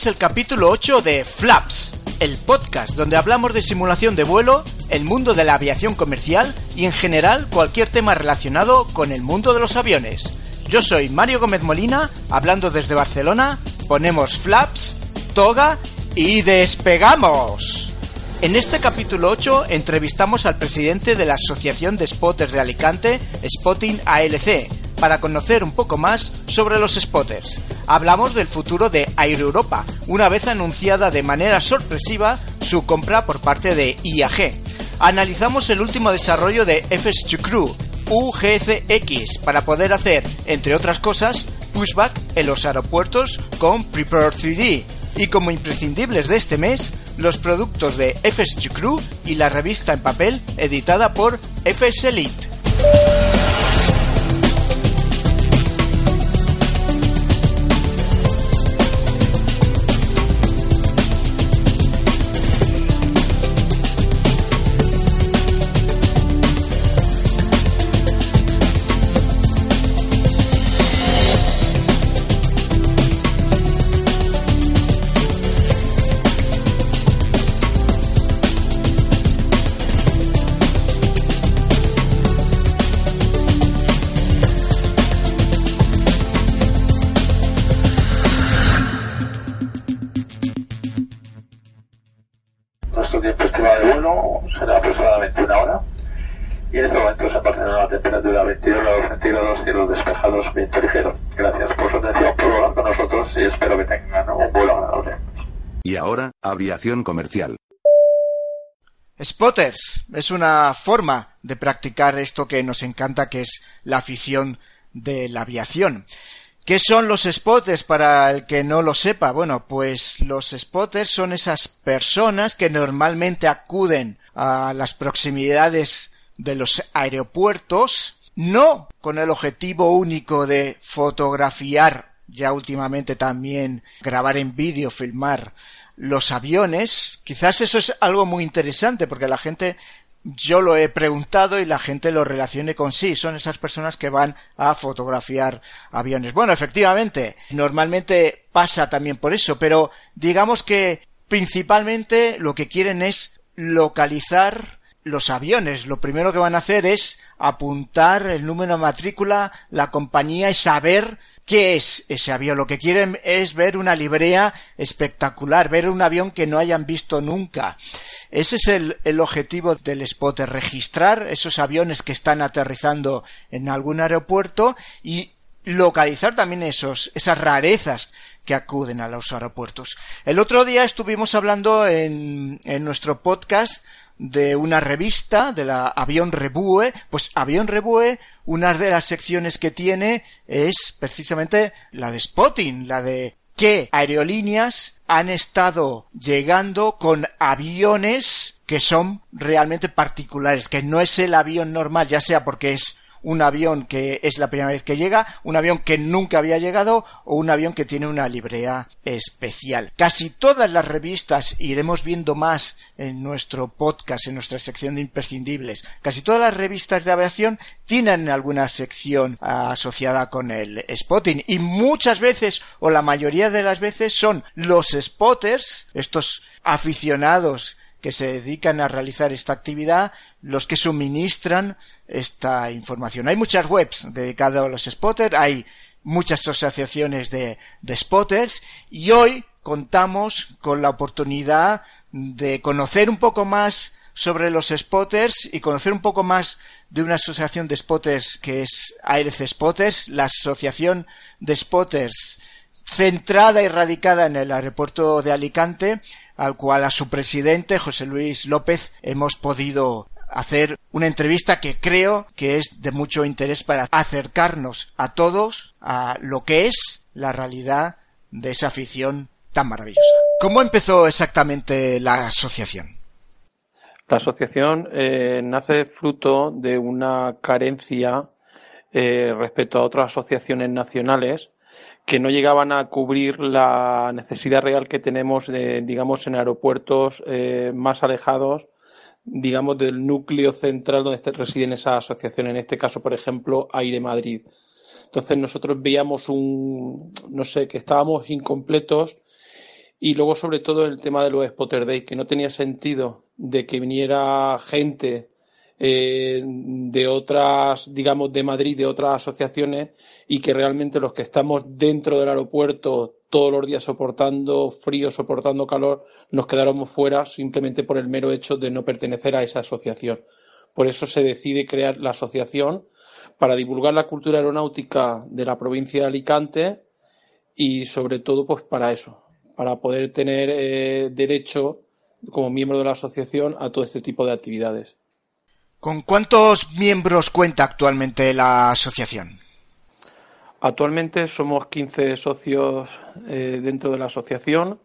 Es el capítulo 8 de Flaps, el podcast donde hablamos de simulación de vuelo, el mundo de la aviación comercial y en general cualquier tema relacionado con el mundo de los aviones. Yo soy Mario Gómez Molina, hablando desde Barcelona, ponemos Flaps, toga y despegamos. En este capítulo 8 entrevistamos al presidente de la Asociación de Spotters de Alicante, Spotting ALC, para conocer un poco más sobre los spotters. Hablamos del futuro de Air Europa, una vez anunciada de manera sorpresiva su compra por parte de IAG. Analizamos el último desarrollo de FS2 Crew, UGCX, para poder hacer, entre otras cosas, pushback en los aeropuertos con Prepare 3D. Y como imprescindibles de este mes, los productos de FS2 Crew y la revista en papel editada por FS Elite. Será aproximadamente una hora. Y en este momento se alcanza una temperatura 22 grados centígrados, cielos despejados, viento ligero. Gracias por su atención, por volar con nosotros y espero que tengan un vuelo agradable. Y ahora, aviación comercial. Spotters es una forma de practicar esto que nos encanta, que es la afición de la aviación. ¿Qué son los spotters para el que no lo sepa? Bueno, pues los spotters son esas personas que normalmente acuden a las proximidades de los aeropuertos, no con el objetivo único de fotografiar, ya últimamente también grabar en vídeo, filmar los aviones. Quizás eso es algo muy interesante porque la gente yo lo he preguntado y la gente lo relacione con sí. Son esas personas que van a fotografiar aviones. Bueno, efectivamente, normalmente pasa también por eso, pero digamos que principalmente lo que quieren es localizar los aviones. Lo primero que van a hacer es apuntar el número de matrícula, la compañía y saber ¿Qué es ese avión? Lo que quieren es ver una librea espectacular, ver un avión que no hayan visto nunca. Ese es el, el, objetivo del spotter, registrar esos aviones que están aterrizando en algún aeropuerto y localizar también esos, esas rarezas que acuden a los aeropuertos. El otro día estuvimos hablando en, en nuestro podcast de una revista, de la Avión Revue, pues Avión Revue, una de las secciones que tiene es precisamente la de spotting, la de qué aerolíneas han estado llegando con aviones que son realmente particulares, que no es el avión normal, ya sea porque es un avión que es la primera vez que llega, un avión que nunca había llegado o un avión que tiene una librea especial. Casi todas las revistas, iremos viendo más en nuestro podcast, en nuestra sección de imprescindibles, casi todas las revistas de aviación tienen alguna sección asociada con el spotting y muchas veces o la mayoría de las veces son los spotters, estos aficionados que se dedican a realizar esta actividad los que suministran esta información. Hay muchas webs dedicadas a los spotters, hay muchas asociaciones de, spotters y hoy contamos con la oportunidad de conocer un poco más sobre los spotters y conocer un poco más de una asociación de spotters que es ARC Spotters, la asociación de spotters centrada y radicada en el aeropuerto de Alicante, al cual a su presidente, José Luis López, hemos podido hacer una entrevista que creo que es de mucho interés para acercarnos a todos a lo que es la realidad de esa afición tan maravillosa. ¿Cómo empezó exactamente la asociación? La asociación eh, nace fruto de una carencia eh, respecto a otras asociaciones nacionales que no llegaban a cubrir la necesidad real que tenemos, digamos, en aeropuertos eh, más alejados, digamos, del núcleo central donde residen esas asociaciones. En este caso, por ejemplo, Aire Madrid. Entonces nosotros veíamos un, no sé, que estábamos incompletos y luego sobre todo el tema de los Spotter Days, que no tenía sentido de que viniera gente eh, de otras, digamos, de Madrid, de otras asociaciones, y que realmente los que estamos dentro del aeropuerto todos los días soportando frío, soportando calor, nos quedáramos fuera simplemente por el mero hecho de no pertenecer a esa asociación. Por eso se decide crear la asociación para divulgar la cultura aeronáutica de la provincia de Alicante y sobre todo pues para eso, para poder tener eh, derecho como miembro de la asociación a todo este tipo de actividades. ¿Con cuántos miembros cuenta actualmente la asociación? Actualmente somos 15 socios eh, dentro de la asociación.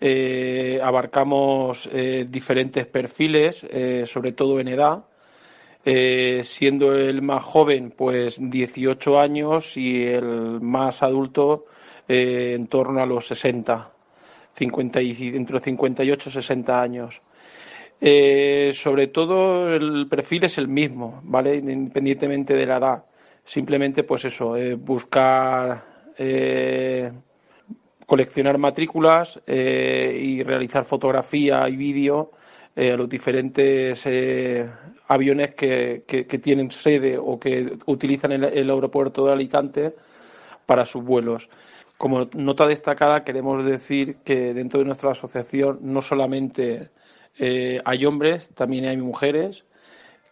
Eh, abarcamos eh, diferentes perfiles, sobre todo en edad. siendo el más joven, pues 18 años y el más adulto en torno a los 60, 50 y, entre 58 y 60 años. Eh, sobre todo el perfil es el mismo, ¿vale? Independientemente de la edad. Simplemente, pues eso, eh, buscar eh, coleccionar matrículas y realizar fotografía y vídeo a los diferentes aviones que, que, tienen sede o que utilizan el, el aeropuerto de Alicante para sus vuelos. Como nota destacada, queremos decir que dentro de nuestra asociación no solamente eh, hay hombres, también hay mujeres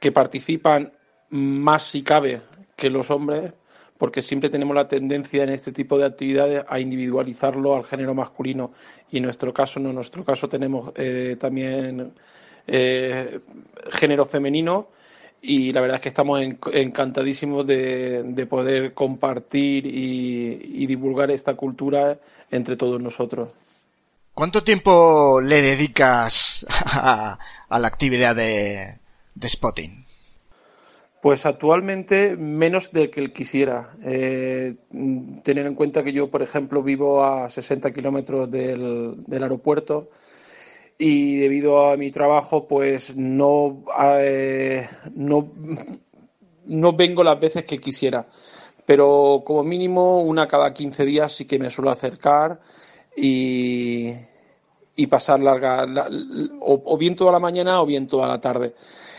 que participan más si cabe que los hombres, porque siempre tenemos la tendencia en este tipo de actividades a individualizarlo al género masculino y en nuestro caso no, en nuestro caso tenemos eh, también eh, género femenino y la verdad es que estamos encantadísimos de, poder compartir y divulgar esta cultura entre todos nosotros. ¿Cuánto tiempo le dedicas a, la actividad de, spotting? Pues actualmente menos del que él quisiera. Eh, tener en cuenta que yo, por ejemplo, vivo a 60 kilómetros del, aeropuerto y debido a mi trabajo, pues no, eh, no, no vengo las veces que quisiera. Pero como mínimo una cada 15 días sí que me suelo acercar y, y pasar larga, o, bien toda la mañana o bien toda la tarde.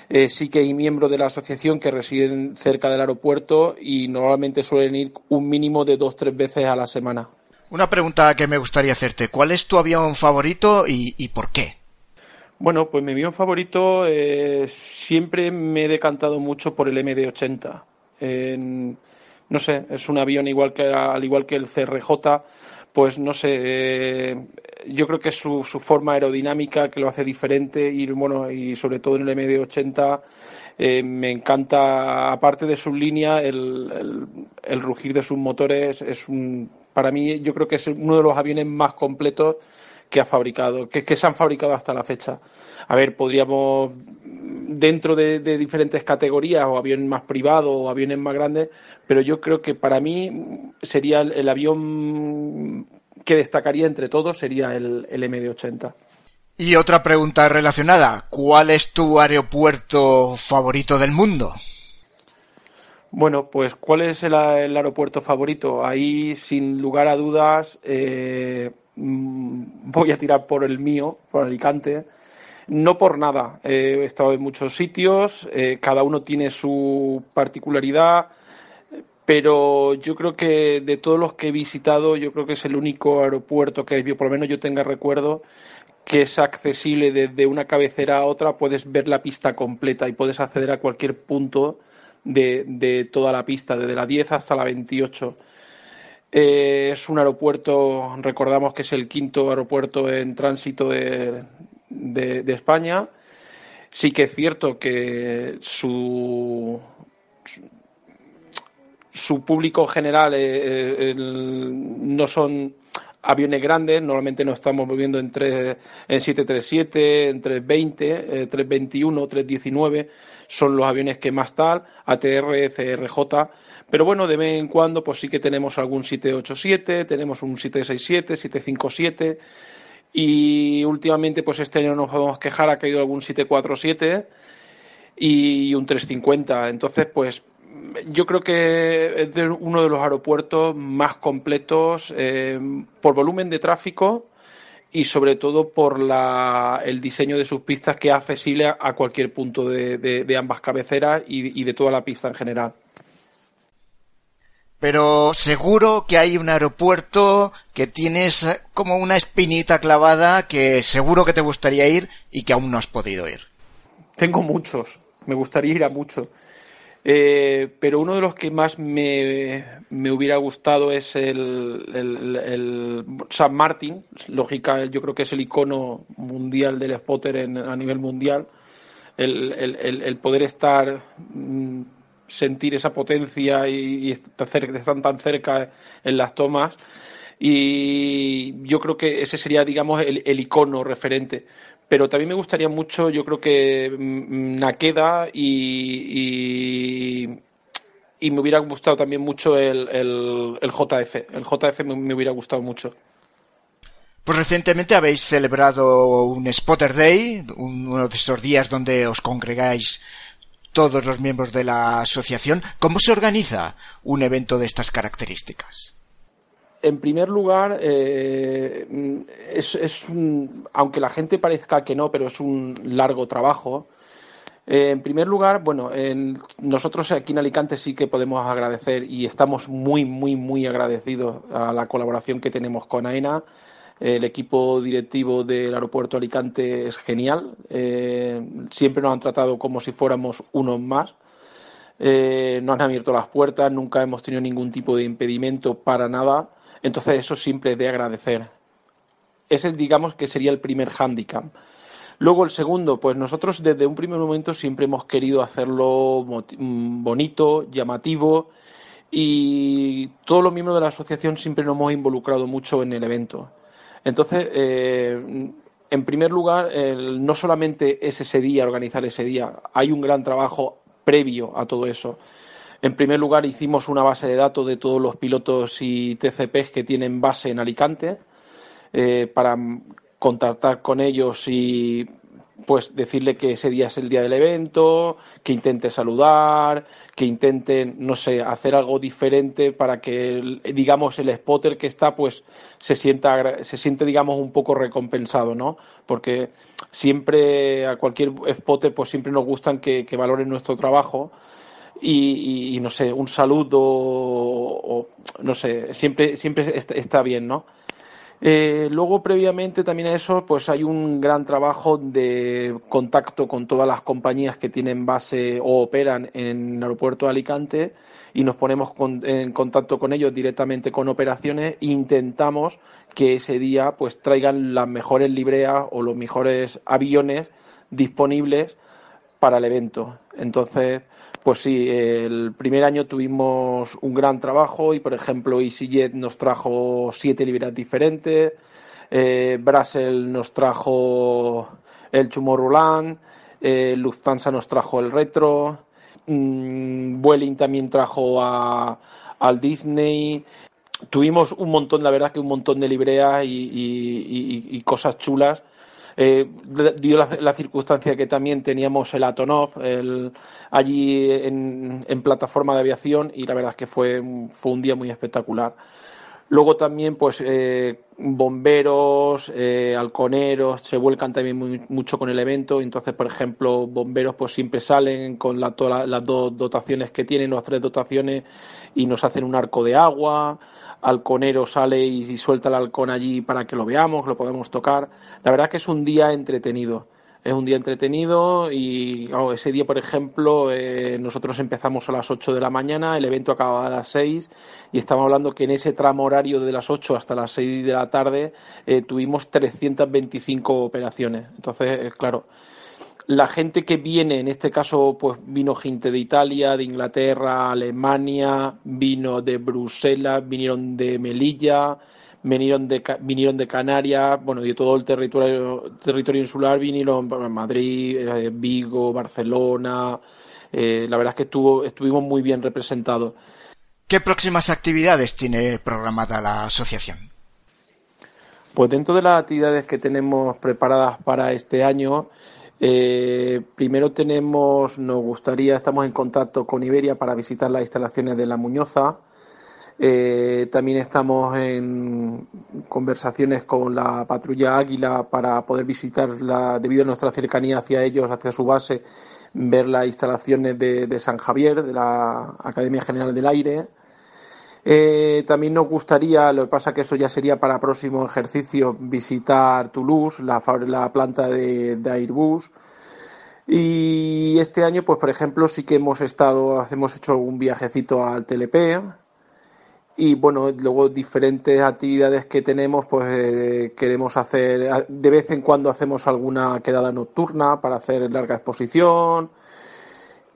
Eh, sí que hay miembros de la asociación que residen cerca del aeropuerto y normalmente suelen ir un mínimo de dos tres veces a la semana. Una pregunta que me gustaría hacerte. ¿Cuál es tu avión favorito y, por qué? Bueno, pues mi avión favorito eh, siempre me he decantado mucho por el MD-80. no sé, es un avión igual que al igual que el CRJ pues no sé, eh, yo creo que su, su, forma aerodinámica que lo hace diferente y bueno, y sobre todo en el MD80 eh, me encanta, aparte de su línea, el, el, rugir de sus motores es un, para mí yo creo que es uno de los aviones más completos que ha fabricado, que, que se han fabricado hasta la fecha. A ver, podríamos dentro de, diferentes categorías, o aviones más privados o aviones más grandes, pero yo creo que para mí sería el, avión que destacaría entre todos, sería el, el MD-80. Y otra pregunta relacionada, ¿cuál es tu aeropuerto favorito del mundo? Bueno, pues ¿cuál es el, aeropuerto favorito? Ahí, sin lugar a dudas, eh, mm, voy a tirar por el mío, por Alicante. No por nada. he estado en muchos sitios, eh, cada uno tiene su particularidad, pero yo creo que de todos los que he visitado, yo creo que es el único aeropuerto que, por lo menos yo tenga recuerdo, que es accesible desde una cabecera a otra, puedes ver la pista completa y puedes acceder a cualquier punto de, de toda la pista, desde la 10 hasta la 28. Eh, es un aeropuerto, recordamos que es el quinto aeropuerto en tránsito de, de, España. Sí que es cierto que su, su público general eh, no son aviones grandes, normalmente nos estamos moviendo entre, en 737, en 320, 321, 319, son los aviones que más tal, ATR, CRJ, pero bueno, de vez en cuando pues sí que tenemos algún 787, tenemos un 767, 757 y últimamente pues este año nos podemos quejar, ha caído algún 747 y un 350, entonces pues yo creo que es uno de los aeropuertos más completos eh, por volumen de tráfico y sobre todo por el diseño de sus pistas que es accesible a, cualquier punto de, ambas cabeceras y, de toda la pista en general. Pero seguro que hay un aeropuerto que tienes como una espinita clavada que seguro que te gustaría ir y que aún no has podido ir. Tengo muchos, me gustaría ir a muchos. Eh, pero uno de los que más me, hubiera gustado es el, el, San Martin. Lógica, yo creo que es el icono mundial del spotter a nivel mundial. El, poder estar, mm, sentir esa potencia y, estar, estar tan cerca en las tomas. Y yo creo que ese sería, digamos, el icono referente pero también me gustaría mucho, yo creo que mm, Nakeda y, y, me hubiera gustado también mucho el, JF. El JF me, hubiera gustado mucho. Pues recientemente habéis celebrado un Spotter Day, uno de esos días donde os congregáis todos los miembros de la asociación. ¿Cómo se organiza un evento de estas características? En primer lugar, eh, es, aunque la gente parezca que no, pero es un largo trabajo. Eh, en primer lugar, bueno, nosotros aquí en Alicante sí que podemos agradecer y estamos muy, muy, muy agradecidos a la colaboración que tenemos con AENA. El equipo directivo del aeropuerto Alicante es genial. Eh, siempre nos han tratado como si fuéramos unos más. nos han abierto las puertas, nunca hemos tenido ningún tipo de impedimento para nada. Entonces eso siempre es de agradecer. Ese digamos que sería el primer hándicap. Luego el segundo, pues nosotros desde un primer momento siempre hemos querido hacerlo mm, bonito, llamativo y todos los miembros de la asociación siempre nos hemos involucrado mucho en el evento. Entonces, eh, en primer lugar, no solamente es ese día, organizar ese día, hay un gran trabajo previo a todo eso. En primer lugar, hicimos una base de datos de todos los pilotos y TCPs que tienen base en Alicante eh, para contactar con ellos y pues decirle que ese día es el día del evento, que intente saludar, que intenten, no sé, hacer algo diferente para que, digamos, el spotter que está, pues, se sienta, se siente, digamos, un poco recompensado, ¿no? Porque siempre, a cualquier spotter, pues siempre nos gustan que, que valoren nuestro trabajo y, no sé, un saludo o, no sé, siempre, siempre está bien, ¿no? Eh, luego, previamente también a eso, pues hay un gran trabajo de contacto con todas las compañías que tienen base o operan en el aeropuerto de Alicante y nos ponemos en contacto con ellos directamente con operaciones e intentamos que ese día pues traigan las mejores libreas o los mejores aviones disponibles para el evento. Entonces, pues sí, el primer año tuvimos un gran trabajo y, por ejemplo, EasyJet nos trajo siete libreas diferentes, eh, nos trajo el Tomorrowland, eh, Lufthansa nos trajo el Retro, mmm, también trajo al Disney. Tuvimos un montón, la verdad que un montón de libreas y cosas chulas eh, dio la, circunstancia que también teníamos el Atonov allí en, plataforma de aviación y la verdad es que fue, fue un día muy espectacular. Luego también, pues, eh, bomberos, eh, halconeros se vuelcan también mucho con el evento. Entonces, por ejemplo, bomberos pues siempre salen con todas las dos dotaciones que tienen, las tres dotaciones, y nos hacen un arco de agua. Halconero sale y, suelta el halcón allí para que lo veamos, lo podemos tocar. La verdad que es un día entretenido es un día entretenido y ese día, por ejemplo, eh, nosotros empezamos a las 8 de la mañana, el evento acababa a las 6 y estamos hablando que en ese tramo horario de las 8 hasta las 6 de la tarde eh, tuvimos 325 operaciones. Entonces, eh, claro, la gente que viene, en este caso, pues vino gente de Italia, de Inglaterra, Alemania, vino de Bruselas, vinieron de Melilla, vinieron de, vinieron de Canarias, bueno, de todo el territorio, territorio insular, vinieron Madrid, eh, Vigo, Barcelona. Eh, la verdad es que estuvo, estuvimos muy bien representados. ¿Qué próximas actividades tiene programada la asociación? Pues dentro de las actividades que tenemos preparadas para este año, eh, primero tenemos, nos gustaría, estamos en contacto con Iberia para visitar las instalaciones de la Muñoza. Eh, también estamos en conversaciones con la patrulla Águila para poder visitarla, debido a nuestra cercanía hacia ellos, hacia su base, ver las instalaciones de, San Javier, de la Academia General del Aire. Eh, también nos gustaría, lo que pasa que eso ya sería para próximo ejercicio, visitar Toulouse, la, la planta de, Airbus. Y este año, pues por ejemplo, sí que hemos estado, hemos hecho algún viajecito al TLP, y bueno, luego diferentes actividades que tenemos, pues eh, queremos hacer, de vez en cuando hacemos alguna quedada nocturna para hacer larga exposición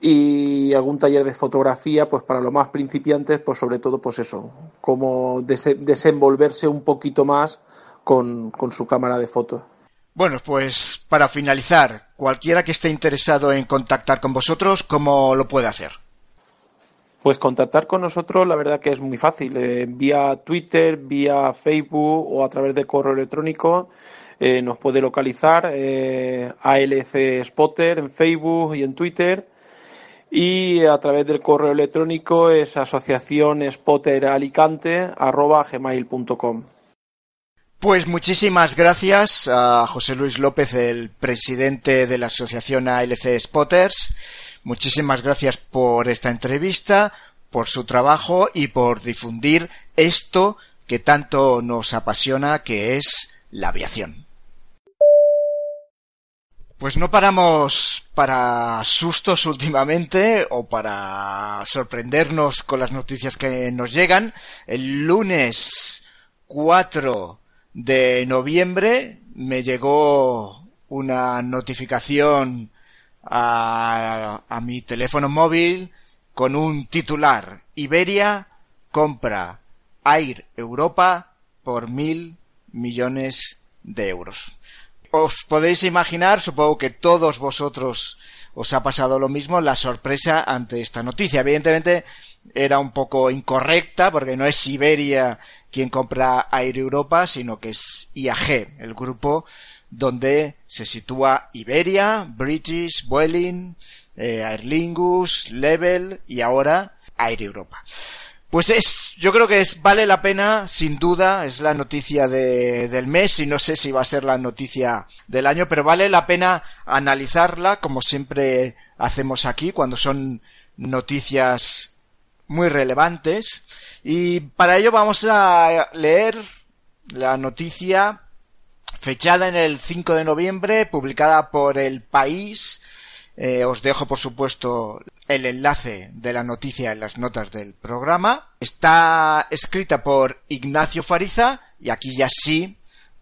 y algún taller de fotografía, pues para los más principiantes, pues sobre todo, pues eso, como desenvolverse un poquito más con, con su cámara de fotos. Bueno, pues para finalizar, cualquiera que esté interesado en contactar con vosotros, ¿cómo lo puede hacer? Pues contactar con nosotros, la verdad que es muy fácil, eh, vía Twitter, vía Facebook o a través de correo electrónico. Eh, nos puede localizar eh, ALC Spotter en Facebook y en Twitter. Y a través del correo electrónico es asociacionspotteralicante.com. Pues muchísimas gracias a José Luis López, el presidente de la asociación ALC Spotters Muchísimas gracias por esta entrevista, por su trabajo y por difundir esto que tanto nos apasiona, que es la aviación. Pues no paramos para sustos últimamente o para sorprendernos con las noticias que nos llegan. El lunes 4 de noviembre me llegó una notificación a, mi teléfono móvil con un titular. Iberia compra Air Europa por mil millones de euros. Os podéis imaginar, supongo que todos vosotros os ha pasado lo mismo, la sorpresa ante esta noticia. Evidentemente era un poco incorrecta porque no es Iberia quien compra Air Europa, sino que es IAG, el grupo donde se sitúa Iberia, British, Vueling, eh, Aer Lingus, Level y ahora Air Europa. Pues es, yo creo que es, vale la pena, sin duda, es la noticia de, del mes y no sé si va a ser la noticia del año, pero vale la pena analizarla como siempre hacemos aquí cuando son noticias muy relevantes y para ello vamos a leer la noticia fechada en el 5 de noviembre, publicada por El País. Eh, os dejo, por supuesto, el enlace de la noticia en las notas del programa. Está escrita por Ignacio Fariza y aquí ya sí,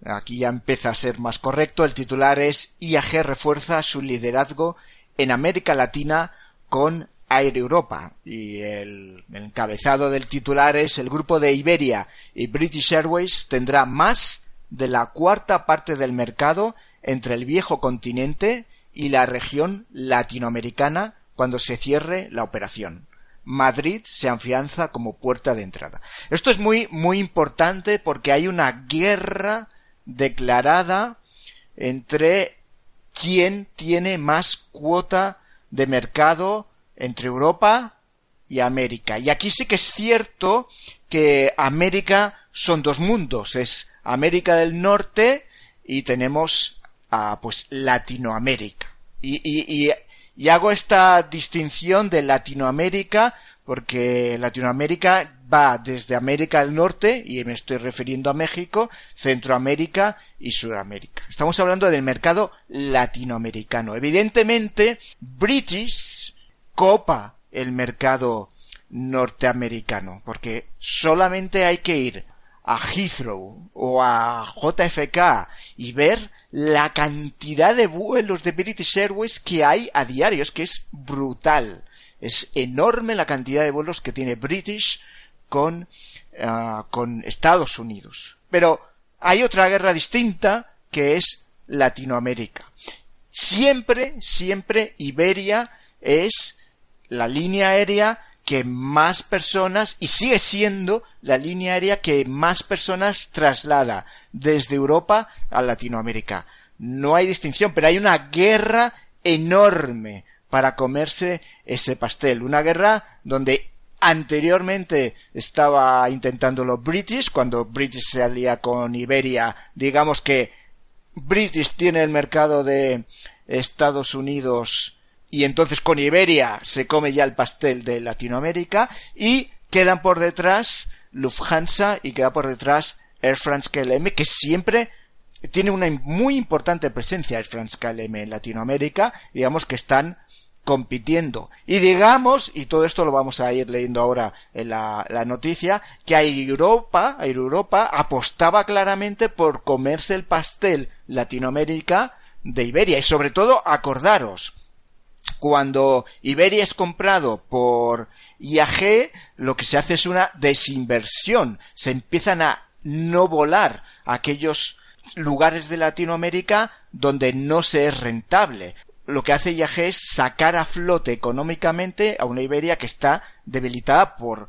aquí ya empieza a ser más correcto. El titular es IAG refuerza su liderazgo en América Latina con Air Europa y el, encabezado del titular es el grupo de Iberia y British Airways tendrá más de la cuarta parte del mercado entre el viejo continente y la región latinoamericana cuando se cierre la operación. Madrid se afianza como puerta de entrada. Esto es muy, muy importante porque hay una guerra declarada entre quién tiene más cuota de mercado entre Europa y América. Y aquí sí que es cierto que América son dos mundos, es América del Norte y tenemos a pues Latinoamérica. Y, y, y, y hago esta distinción de Latinoamérica porque Latinoamérica va desde América del Norte, y me estoy refiriendo a México, Centroamérica y Sudamérica. Estamos hablando del mercado latinoamericano. Evidentemente, British copa el mercado norteamericano, porque solamente hay que ir a Heathrow o a JFK y ver la cantidad de vuelos de British Airways que hay a diario, es que es brutal. Es enorme la cantidad de vuelos que tiene British con, uh, con Estados Unidos. Pero hay otra guerra distinta que es Latinoamérica. Siempre, siempre Iberia es la línea aérea que más personas, y sigue siendo la línea aérea que más personas traslada desde Europa a Latinoamérica. No hay distinción, pero hay una guerra enorme para comerse ese pastel. Una guerra donde anteriormente estaba intentando los British, cuando British se alía con Iberia, digamos que British tiene el mercado de Estados Unidos y entonces con Iberia se come ya el pastel de Latinoamérica y quedan por detrás Lufthansa y queda por detrás Air France KLM que siempre tiene una muy importante presencia Air France KLM en Latinoamérica, digamos que están compitiendo. Y digamos, y todo esto lo vamos a ir leyendo ahora en la, la noticia, que Europa, Europa apostaba claramente por comerse el pastel Latinoamérica de Iberia. Y sobre todo, acordaros, cuando Iberia es comprado por IAG, lo que se hace es una desinversión. Se empiezan a no volar aquellos lugares de Latinoamérica donde no se es rentable lo que hace IAG es sacar a flote económicamente a una Iberia que está debilitada por,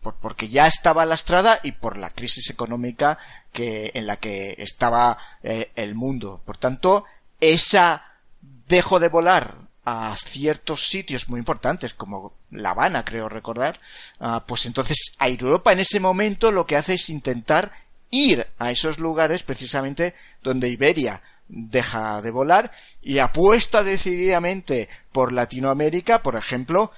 por porque ya estaba lastrada y por la crisis económica que en la que estaba eh, el mundo. Por tanto, esa dejo de volar a ciertos sitios muy importantes como La Habana, creo recordar, ah, pues entonces a Europa en ese momento lo que hace es intentar ir a esos lugares precisamente donde Iberia deja de volar y apuesta decididamente por Latinoamérica, por ejemplo,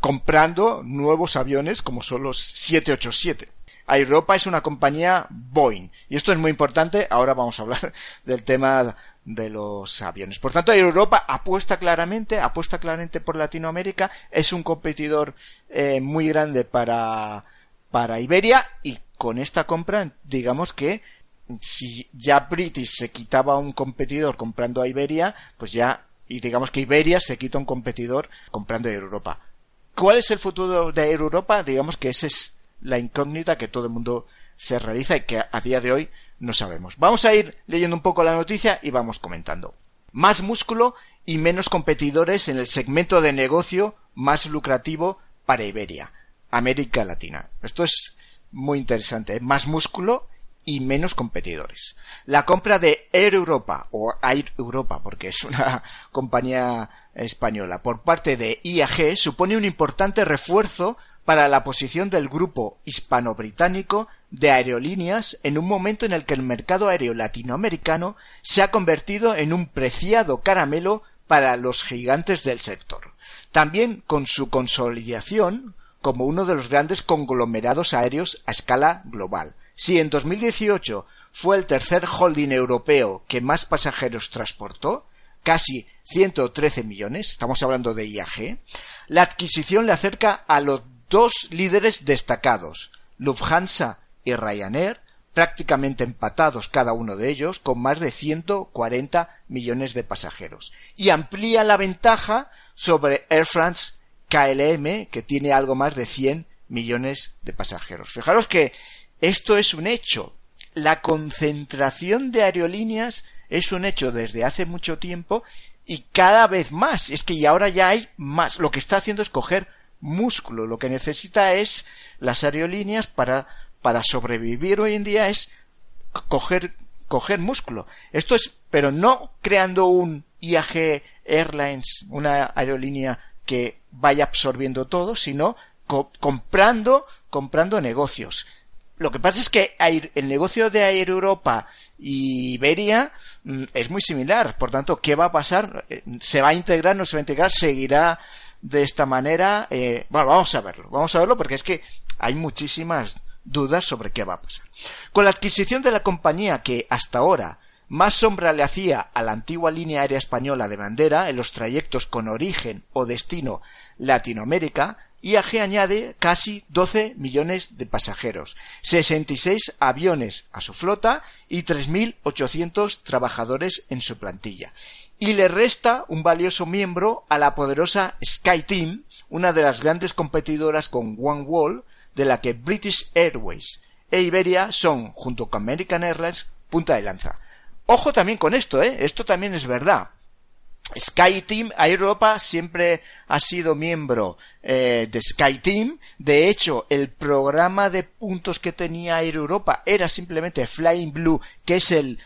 comprando nuevos aviones como son los 787. Europa es una compañía Boeing y esto es muy importante. Ahora vamos a hablar del tema de los aviones. Por tanto, Europa apuesta claramente, apuesta claramente por Latinoamérica. Es un competidor eh, muy grande para para Iberia y con esta compra, digamos que si ya British se quitaba un competidor comprando a Iberia, pues ya, y digamos que Iberia se quita un competidor comprando a Europa. ¿Cuál es el futuro de Europa? Digamos que esa es la incógnita que todo el mundo se realiza y que a día de hoy no sabemos. Vamos a ir leyendo un poco la noticia y vamos comentando. Más músculo y menos competidores en el segmento de negocio más lucrativo para Iberia, América Latina. Esto es muy interesante. ¿eh? Más músculo y menos competidores. La compra de Air Europa o Air Europa, porque es una compañía española, por parte de IAG supone un importante refuerzo para la posición del grupo hispano-británico de aerolíneas en un momento en el que el mercado aéreo latinoamericano se ha convertido en un preciado caramelo para los gigantes del sector. También con su consolidación como uno de los grandes conglomerados aéreos a escala global, si en 2018 fue el tercer holding europeo que más pasajeros transportó, casi 113 millones, estamos hablando de IAG, la adquisición le acerca a los dos líderes destacados, Lufthansa y Ryanair, prácticamente empatados cada uno de ellos, con más de 140 millones de pasajeros, y amplía la ventaja sobre Air France KLM, que tiene algo más de 100 millones de pasajeros. Fijaros que esto es un hecho. La concentración de aerolíneas es un hecho desde hace mucho tiempo y cada vez más. Es que y ahora ya hay más. Lo que está haciendo es coger músculo. Lo que necesita es las aerolíneas para, para sobrevivir hoy en día es coger, coger músculo. Esto es, pero no creando un IAG Airlines, una aerolínea que vaya absorbiendo todo, sino comprando, comprando negocios Lo que pasa es que el negocio de Air Europa y Iberia mm, es muy similar. Por tanto, ¿qué va a pasar? Eh, ¿Se va a integrar? ¿No se va a integrar? ¿Seguirá de esta manera? Eh, bueno, vamos a verlo. Vamos a verlo porque es que hay muchísimas dudas sobre qué va a pasar. Con la adquisición de la compañía que hasta ahora más sombra le hacía a la antigua línea aérea española de bandera en los trayectos con origen o destino Latinoamérica, IAG añade casi 12 millones de pasajeros, 66 aviones a su flota y 3.800 trabajadores en su plantilla. Y le resta un valioso miembro a la poderosa SkyTeam, una de las grandes competidoras con OneWall, de la que British Airways e Iberia son, junto con American Airlines, punta de lanza. Ojo también con esto, ¿eh? Esto también es verdad. SkyTeam, Air Europa siempre ha sido miembro eh, de SkyTeam. De hecho, el programa de puntos que tenía Air Europa era simplemente Flying Blue, que es el,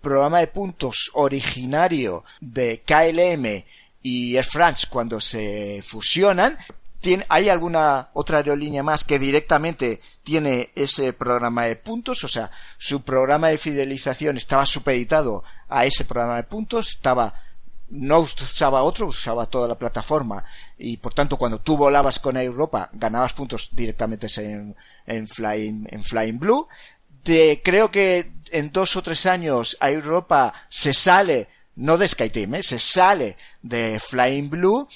programa de puntos originario de KLM y Air France cuando se fusionan. ¿Hay alguna otra aerolínea más que directamente tiene ese programa de puntos? O sea, su programa de fidelización estaba supeditado a ese programa de puntos, estaba no usaba otro, usaba toda la plataforma y por tanto cuando tú volabas con Europa ganabas puntos directamente en, en, Flying, en Flying Blue. De, creo que en dos o tres años Europa se sale, no de SkyTeam, ¿eh? se sale de Flying Blue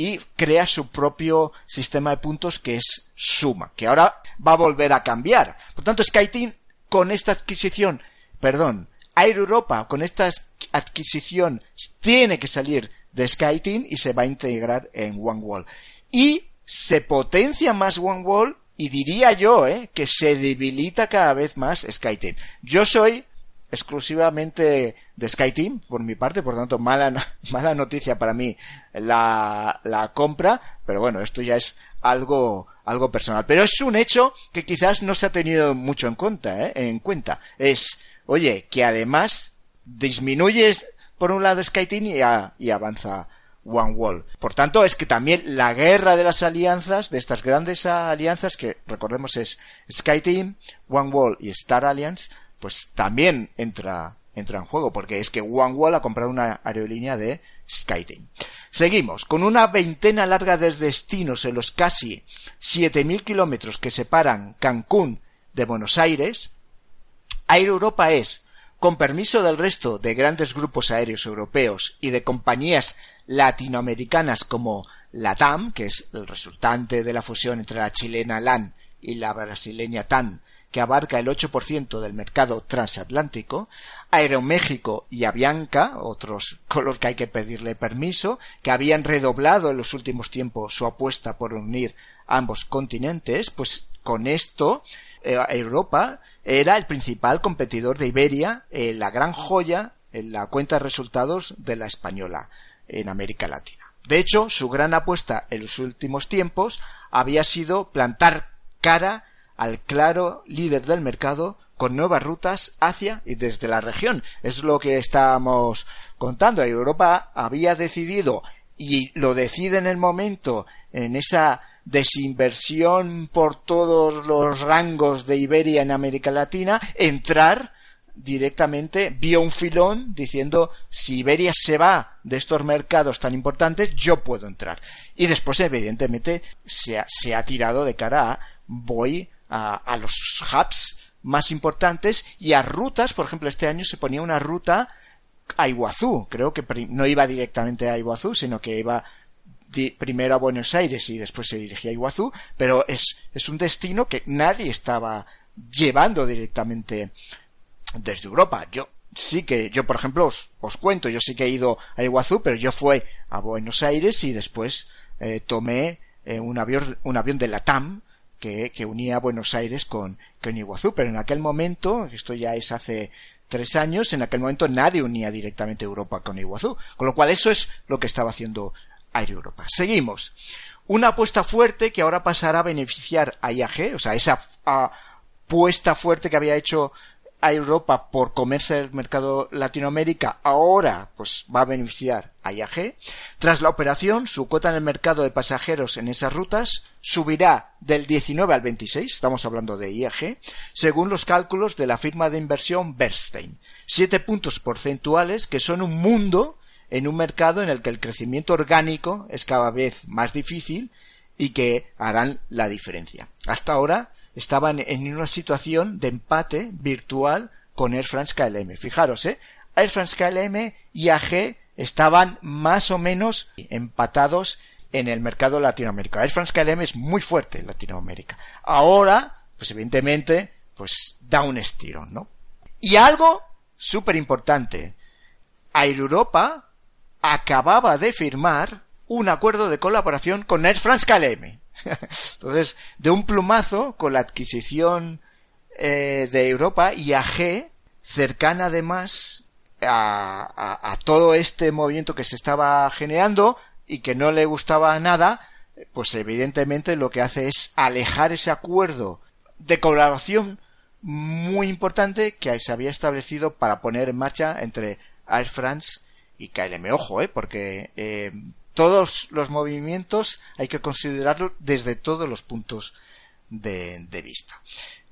y crea su propio sistema de puntos que es Suma, que ahora va a volver a cambiar. Por tanto, SkyTeam con esta adquisición, perdón, Air Europa con esta adquisición tiene que salir de SkyTeam y se va a integrar en OneWall. Y se potencia más OneWall y diría yo ¿eh? que se debilita cada vez más SkyTeam. Yo soy exclusivamente de SkyTeam por mi parte, por tanto mala, mala noticia para mí la, la compra, pero bueno, esto ya es algo, algo personal. Pero es un hecho que quizás no se ha tenido mucho en cuenta, ¿eh? en cuenta. Es Oye, que además disminuyes por un lado SkyTeam y, y avanza OneWall. Por tanto, es que también la guerra de las alianzas, de estas grandes alianzas, que recordemos es SkyTeam, OneWall y Star Alliance, pues también entra, entra en juego, porque es que OneWall ha comprado una aerolínea de SkyTeam. Seguimos, con una veintena larga de destinos en los casi 7.000 kilómetros que separan Cancún de Buenos Aires, Air Europa es, con permiso del resto de grandes grupos aéreos europeos y de compañías latinoamericanas como la TAM, que es el resultante de la fusión entre la chilena LAN y la brasileña TAN, que abarca el 8% del mercado transatlántico, Aeroméxico y Avianca, otros con los que hay que pedirle permiso, que habían redoblado en los últimos tiempos su apuesta por unir ambos continentes, pues con esto eh, Europa era el principal competidor de Iberia, eh, la gran joya en la cuenta de resultados de la española en América Latina. De hecho, su gran apuesta en los últimos tiempos había sido plantar cara al claro líder del mercado con nuevas rutas hacia y desde la región. Es lo que estábamos contando. Europa había decidido y lo decide en el momento en esa desinversión por todos los rangos de Iberia en América Latina, entrar directamente, vio un filón diciendo si Iberia se va de estos mercados tan importantes, yo puedo entrar. Y después, evidentemente, se ha, se ha tirado de cara a voy a, a los hubs más importantes y a rutas, por ejemplo, este año se ponía una ruta a Iguazú, creo que no iba directamente a Iguazú, sino que iba primero a Buenos Aires y después se dirigía a Iguazú, pero es, es un destino que nadie estaba llevando directamente desde Europa. Yo sí que, yo por ejemplo os, os cuento, yo sí que he ido a Iguazú, pero yo fui a Buenos Aires y después eh, tomé eh, un avión, un avión de la TAM que, que unía Buenos Aires con, con Iguazú, pero en aquel momento, esto ya es hace tres años, en aquel momento nadie unía directamente Europa con Iguazú, con lo cual eso es lo que estaba haciendo Air Europa. Seguimos. Una apuesta fuerte que ahora pasará a beneficiar a IAG, o sea, esa apuesta fuerte que había hecho a Europa por comerse el mercado Latinoamérica, ahora pues va a beneficiar a IAG. Tras la operación, su cuota en el mercado de pasajeros en esas rutas subirá del 19 al 26, estamos hablando de IAG, según los cálculos de la firma de inversión Bernstein. Siete puntos porcentuales que son un mundo en un mercado en el que el crecimiento orgánico es cada vez más difícil y que harán la diferencia. Hasta ahora estaban en una situación de empate virtual con Air France KLM. Fijaros, ¿eh? Air France KLM y AG estaban más o menos empatados en el mercado latinoamericano. Air France KLM es muy fuerte en Latinoamérica. Ahora, pues evidentemente, pues da un estirón, ¿no? Y algo súper importante. Air Europa acababa de firmar un acuerdo de colaboración con Air France KLM. Entonces, de un plumazo, con la adquisición eh, de Europa y AG, cercana además a, a, todo este movimiento que se estaba generando y que no le gustaba nada, pues evidentemente lo que hace es alejar ese acuerdo de colaboración muy importante que se había establecido para poner en marcha entre Air France y KLM. Ojo, ¿eh? porque eh, todos los movimientos hay que considerarlos desde todos los puntos de, vista.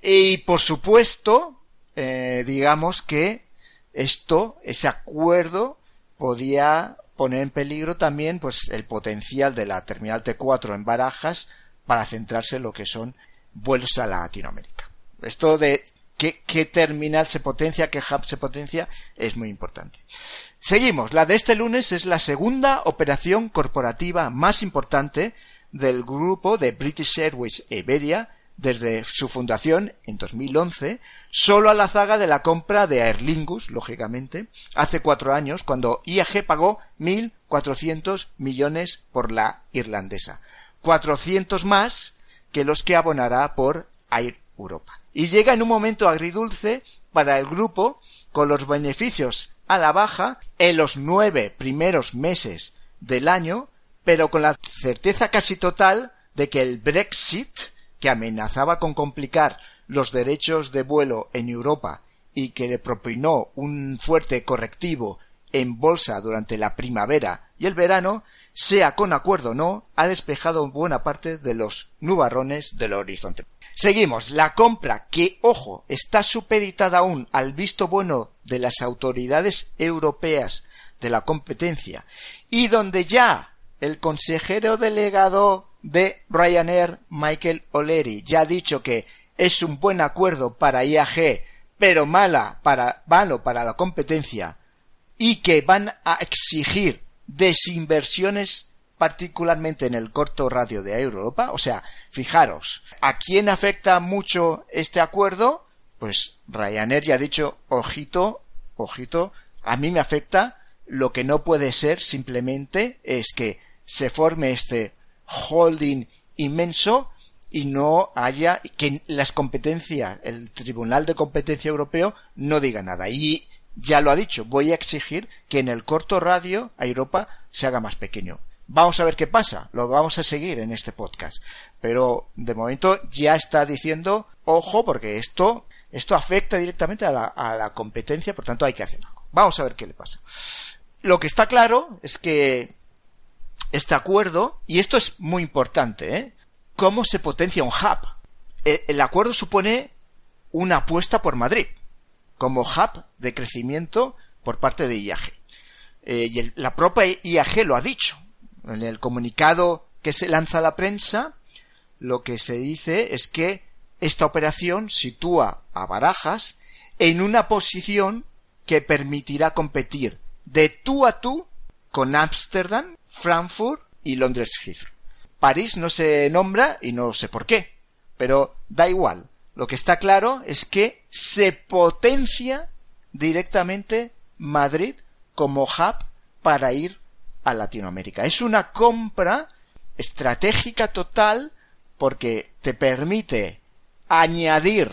Y por supuesto, eh, digamos que esto, ese acuerdo, podía poner en peligro también pues el potencial de la terminal T4 en Barajas para centrarse en lo que son vuelos a Latinoamérica. Esto de qué, terminal se potencia, qué hub se potencia, es muy importante. Seguimos. La de este lunes es la segunda operación corporativa más importante del grupo de British Airways Iberia desde su fundación en 2011, solo a la zaga de la compra de Aer Lingus, lógicamente, hace cuatro años, cuando IAG pagó 1.400 millones por la irlandesa. 400 más que los que abonará por Air Europa. Y llega en un momento agridulce para el grupo con los beneficios a la baja en los nueve primeros meses del año, pero con la certeza casi total de que el Brexit, que amenazaba con complicar los derechos de vuelo en Europa y que le propinó un fuerte correctivo en bolsa durante la primavera y el verano, sea con acuerdo o no, ha despejado buena parte de los nubarrones del horizonte. Seguimos. La compra, que, ojo, está supeditada aún al visto bueno de las autoridades europeas de la competencia y donde ya el consejero delegado de Ryanair, Michael O'Leary, ya ha dicho que es un buen acuerdo para IAG, pero mala para, malo para la competencia y que van a exigir desinversiones particularmente en el corto radio de Europa. O sea, fijaros, ¿a quién afecta mucho este acuerdo? Pues Ryanair ya ha dicho, ojito, ojito, a mí me afecta. Lo que no puede ser simplemente es que se forme este holding inmenso y no haya que las competencias, el Tribunal de Competencia Europeo no diga nada. Y ya lo ha dicho, voy a exigir que en el corto radio a Europa se haga más pequeño. Vamos a ver qué pasa, lo vamos a seguir en este podcast. Pero de momento ya está diciendo, ojo, porque esto, esto afecta directamente a la, a la competencia, por tanto hay que hacer algo. Vamos a ver qué le pasa. Lo que está claro es que este acuerdo, y esto es muy importante, ¿eh? ¿Cómo se potencia un hub? E, el acuerdo supone una apuesta por Madrid como hub de crecimiento por parte de IAG. Eh, y la propia IAG lo ha dicho. En el comunicado que se lanza a la prensa, lo que se dice es que esta operación sitúa a Barajas en una posición que permitirá competir de tú a tú con Ámsterdam, Frankfurt y Londres Heathrow. París no se nombra y no sé por qué, pero da igual. Lo que está claro es que se potencia directamente Madrid como hub para ir a Latinoamérica. Es una compra estratégica total porque te permite añadir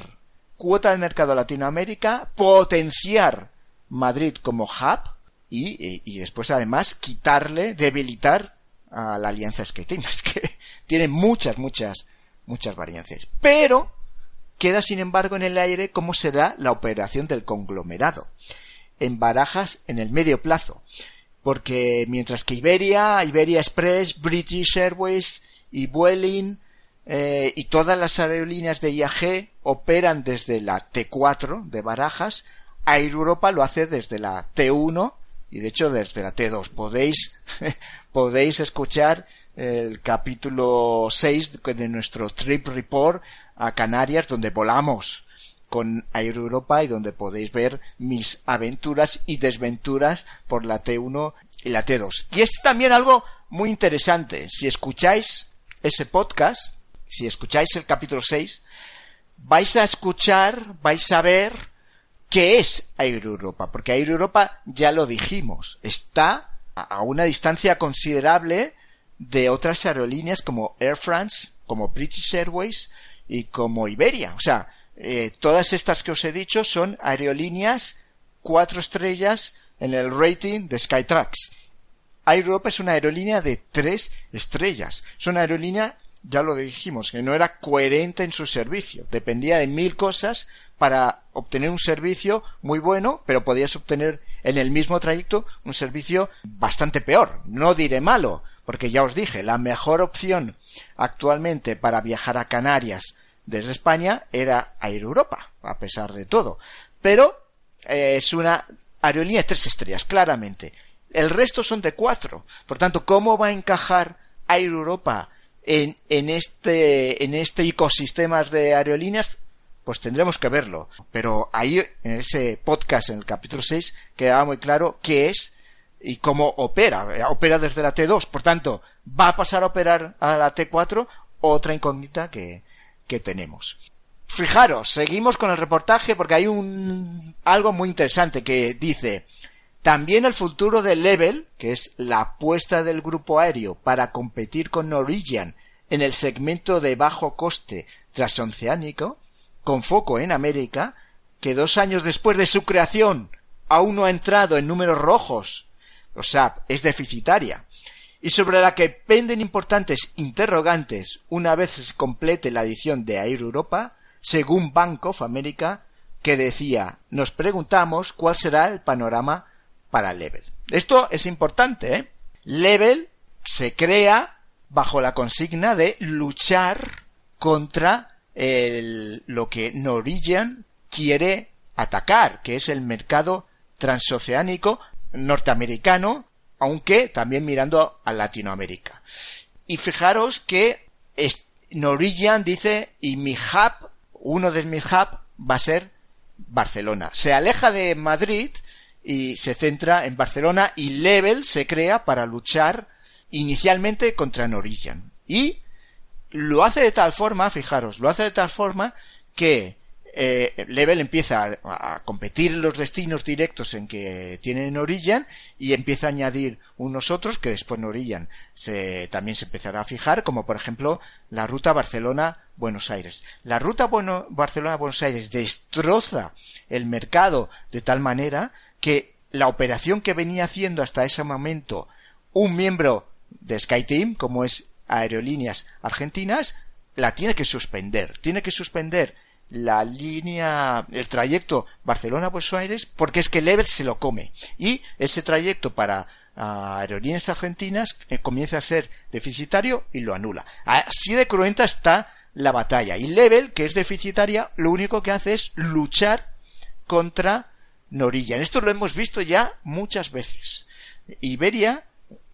cuota de mercado a Latinoamérica, potenciar Madrid como hub y, y, después además quitarle, debilitar a la alianza Skating. Es que tiene muchas, muchas, muchas variantes. Pero Queda sin embargo en el aire cómo será la operación del conglomerado en barajas en el medio plazo. Porque mientras que Iberia, Iberia Express, British Airways y Vueling eh, y todas las aerolíneas de IAG operan desde la T4 de barajas, Air Europa lo hace desde la T1 y de hecho desde la T2. Podéis, podéis escuchar el capítulo 6 de nuestro Trip Report a Canarias donde volamos con Air Europa y donde podéis ver mis aventuras y desventuras por la T1 y la T2. Y es también algo muy interesante. Si escucháis ese podcast, si escucháis el capítulo 6, vais a escuchar, vais a ver qué es Air Europa, porque Air Europa ya lo dijimos, está a una distancia considerable de otras aerolíneas como Air France, como British Airways y como Iberia. O sea, eh, todas estas que os he dicho son aerolíneas cuatro estrellas en el rating de Skytrax. Air Europa es una aerolínea de tres estrellas. Es una aerolínea, ya lo dijimos, que no era coherente en su servicio. Dependía de mil cosas para obtener un servicio muy bueno, pero podías obtener en el mismo trayecto un servicio bastante peor. No diré malo, porque ya os dije, la mejor opción actualmente para viajar a Canarias desde España era Air Europa, a pesar de todo. Pero eh, es una aerolínea de tres estrellas, claramente. El resto son de cuatro. Por tanto, ¿cómo va a encajar Air Europa en, en, este, en este ecosistema de aerolíneas? Pues tendremos que verlo. Pero ahí, en ese podcast, en el capítulo 6, quedaba muy claro qué es y cómo opera. Opera desde la T2. Por tanto, ¿va a pasar a operar a la T4? Otra incógnita que, que tenemos. Fijaros, seguimos con el reportaje porque hay un algo muy interesante que dice también el futuro de Level, que es la apuesta del grupo aéreo para competir con Norwegian en el segmento de bajo coste transoceánico, con foco en América, que dos años después de su creación aún no ha entrado en números rojos, o es deficitaria, y sobre la que penden importantes interrogantes una vez se complete la edición de Air Europa, según Bank of America, que decía, nos preguntamos cuál será el panorama para Level. Esto es importante, ¿eh? Level se crea bajo la consigna de luchar contra lo que Norwegian quiere atacar, que es el mercado transoceánico norteamericano aunque también mirando a Latinoamérica. Y fijaros que Norwegian dice, y mi hub, uno de mis hubs va a ser Barcelona. Se aleja de Madrid y se centra en Barcelona y Level se crea para luchar inicialmente contra Norwegian. Y lo hace de tal forma, fijaros, lo hace de tal forma que eh, Level empieza a, competir en los destinos directos en que tienen Origin y empieza a añadir unos otros que después Origin se, también se empezará a fijar, como por ejemplo la ruta Barcelona-Buenos Aires. La ruta bueno, Barcelona-Buenos Aires destroza el mercado de tal manera que la operación que venía haciendo hasta ese momento un miembro de SkyTeam, como es Aerolíneas Argentinas, la tiene que suspender. Tiene que suspender la línea, el trayecto Barcelona-Buenos Aires, porque es que Level se lo come. Y ese trayecto para ah, aerolíneas argentinas eh, comienza a ser deficitario y lo anula. Así de cruenta está la batalla. Y Level, que es deficitaria, lo único que hace es luchar contra Norilla. Esto lo hemos visto ya muchas veces. Iberia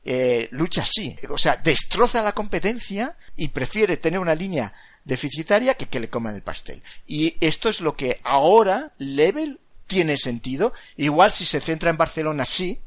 eh, lucha así, o sea, destroza la competencia y prefiere tener una línea deficitaria que que le coman el pastel. Y esto es lo que ahora Level tiene sentido. Igual si se centra en Barcelona sí,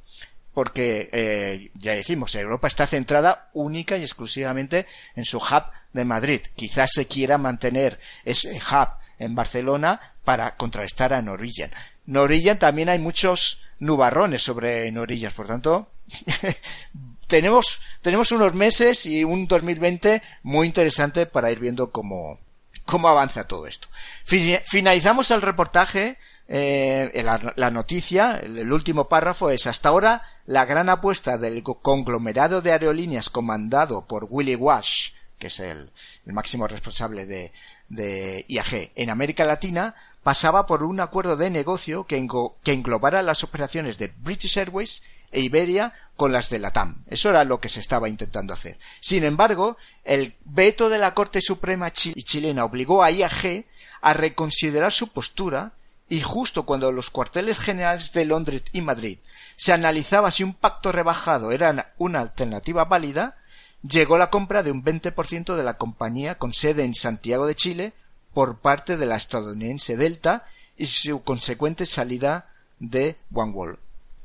porque eh, ya decimos, Europa está centrada única y exclusivamente en su hub de Madrid. Quizás se quiera mantener ese hub en Barcelona para contrarrestar a Norwegian. Norwegian también hay muchos nubarrones sobre Norwegian, por tanto, tenemos, tenemos unos meses y un 2020 muy interesante para ir viendo cómo, cómo avanza todo esto. Finalizamos el reportaje, eh, la, noticia, el, último párrafo es hasta ahora la gran apuesta del conglomerado de aerolíneas comandado por Willy Wash que es el, máximo responsable de, de IAG en América Latina, pasaba por un acuerdo de negocio que, que englobara las operaciones de British Airways e Iberia con las de la TAM. Eso era lo que se estaba intentando hacer. Sin embargo, el veto de la Corte Suprema chilena obligó a IAG a reconsiderar su postura y justo cuando los cuarteles generales de Londres y Madrid se analizaba si un pacto rebajado era una alternativa válida, llegó la compra de un 20% de la compañía con sede en Santiago de Chile por parte de la estadounidense Delta y su consecuente salida de OneWorld.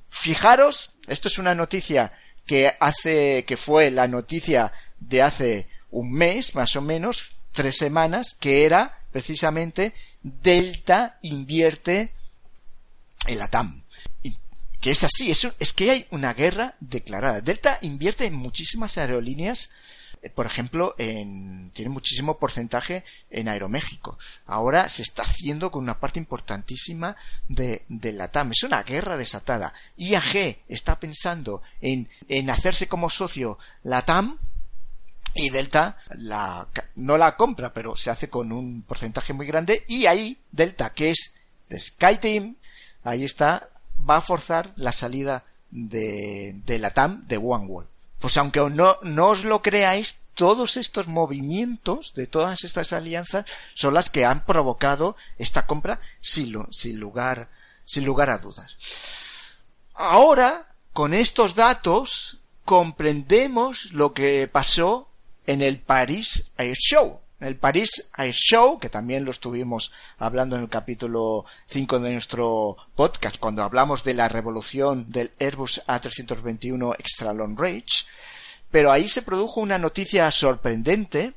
Fijaros, esto es una noticia que hace, que fue la noticia de hace un mes, más o menos, tres semanas, que era precisamente Delta invierte en la TAM. que es así, es, es que hay una guerra declarada. Delta invierte en muchísimas aerolíneas por ejemplo, en, tiene muchísimo porcentaje en Aeroméxico. Ahora se está haciendo con una parte importantísima de, de la TAM. Es una guerra desatada. IAG está pensando en, en hacerse como socio la TAM y Delta la, no la compra, pero se hace con un porcentaje muy grande y ahí Delta, que es SkyTeam, ahí está, va a forzar la salida de, de la TAM de OneWorld. Pues aunque no, os lo creáis, todos estos movimientos de todas estas alianzas son las que han provocado esta compra sin, sin lugar, sin lugar a dudas. Ahora, con estos datos, comprendemos lo que pasó en el Paris Air Show el Paris Air Show, que también lo estuvimos hablando en el capítulo 5 de nuestro podcast, cuando hablamos de la revolución del Airbus A321 Extra Long Range, pero ahí se produjo una noticia sorprendente,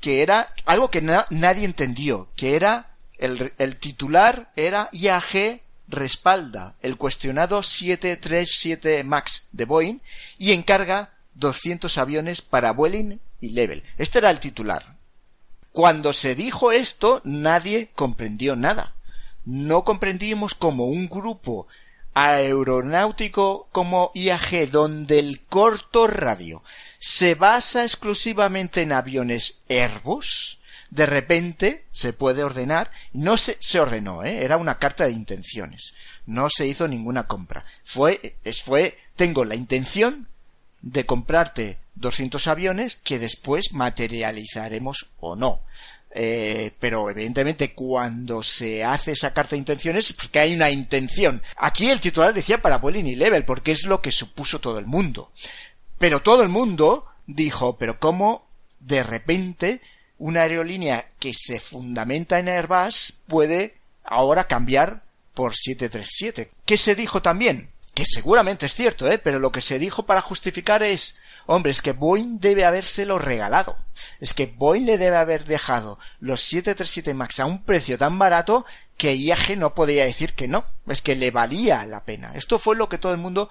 que era algo que nadie entendió, que era el, el titular era IAG respalda el cuestionado 737 MAX de Boeing y encarga 200 aviones para Vueling y Level. Este era el titular. Cuando se dijo esto, nadie comprendió nada. No comprendimos como un grupo aeronáutico como IAG, donde el corto radio se basa exclusivamente en aviones Airbus, de repente se puede ordenar, no se, se ordenó, ¿eh? era una carta de intenciones, no se hizo ninguna compra, fue, es, fue, tengo la intención de comprarte 200 aviones que después materializaremos o no. Eh, pero evidentemente cuando se hace esa carta de intenciones, pues que hay una intención. Aquí el titular decía para Vueling y Level, porque es lo que supuso todo el mundo. Pero todo el mundo dijo, pero ¿cómo de repente una aerolínea que se fundamenta en Airbus puede ahora cambiar por 737? ¿Qué se dijo también? Que seguramente es cierto, ¿eh? Pero lo que se dijo para justificar es, Hombre, es que Boeing debe habérselo regalado. Es que Boeing le debe haber dejado los 737 MAX a un precio tan barato que IAG no podía decir que no. Es que le valía la pena. Esto fue lo que todo el mundo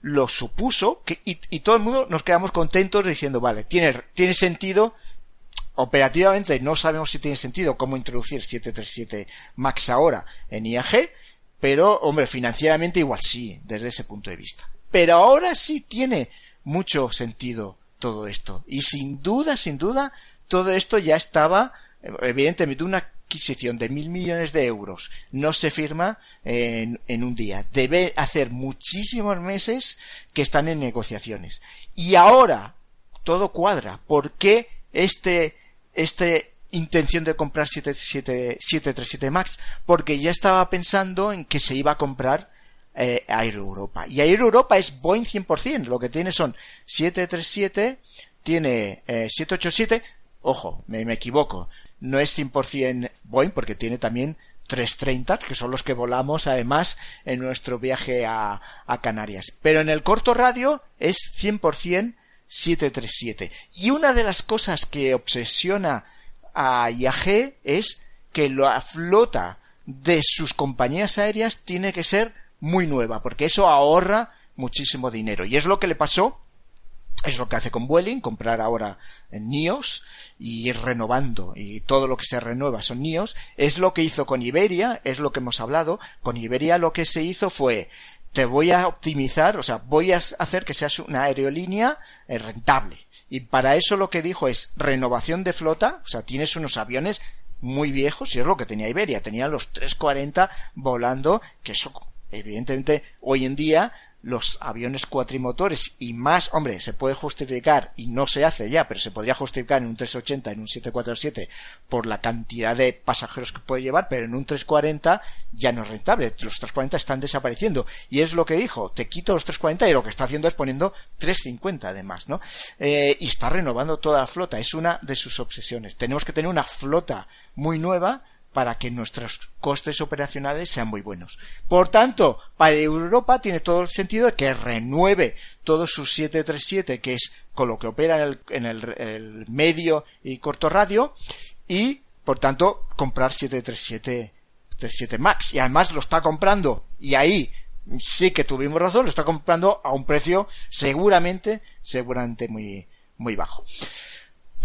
lo supuso que, y, todo el mundo nos quedamos contentos diciendo, vale, tiene, tiene sentido operativamente no sabemos si tiene sentido cómo introducir 737 MAX ahora en IAG, pero hombre, financieramente igual sí, desde ese punto de vista. Pero ahora sí tiene mucho sentido todo esto. Y sin duda, sin duda, todo esto ya estaba, evidentemente, una adquisición de mil millones de euros no se firma en, en, un día. Debe hacer muchísimos meses que están en negociaciones. Y ahora todo cuadra. ¿Por qué este, este intención de comprar 737 Max? Porque ya estaba pensando en que se iba a comprar eh, Europa. Y Air Europa es Boeing 100%. Lo que tiene son 737, tiene eh, 787. Ojo, me, me equivoco. No es 100% Boeing porque tiene también 330, que son los que volamos además en nuestro viaje a, a Canarias. Pero en el corto radio es 100% 737. Y una de las cosas que obsesiona a IAG es que la flota de sus compañías aéreas tiene que ser muy nueva, porque eso ahorra muchísimo dinero. Y es lo que le pasó, es lo que hace con Vueling, comprar ahora NIOS y ir renovando, y todo lo que se renueva son NIOS, es lo que hizo con Iberia, es lo que hemos hablado, con Iberia lo que se hizo fue te voy a optimizar, o sea, voy a hacer que seas una aerolínea eh, rentable. Y para eso lo que dijo es renovación de flota, o sea, tienes unos aviones muy viejos, y es lo que tenía Iberia, tenía los 340 volando, que eso, evidentemente, hoy en día los aviones cuatrimotores y más, hombre, se puede justificar y no se hace ya, pero se podría justificar en un 380, en un 747 por la cantidad de pasajeros que puede llevar, pero en un 340 ya no es rentable. Los 340 están desapareciendo y es lo que dijo, te quito los 340 y lo que está haciendo es poniendo 350 además, ¿no? Eh, y está renovando toda la flota, es una de sus obsesiones. Tenemos que tener una flota muy nueva para que nuestros costes operacionales sean muy buenos. Por tanto, para Europa tiene todo el sentido de que renueve todos sus 737, que es con lo que opera en, el, medio y corto radio, y por tanto comprar 737 37 Max. Y además lo está comprando, y ahí sí que tuvimos razón, lo está comprando a un precio seguramente, seguramente muy, muy bajo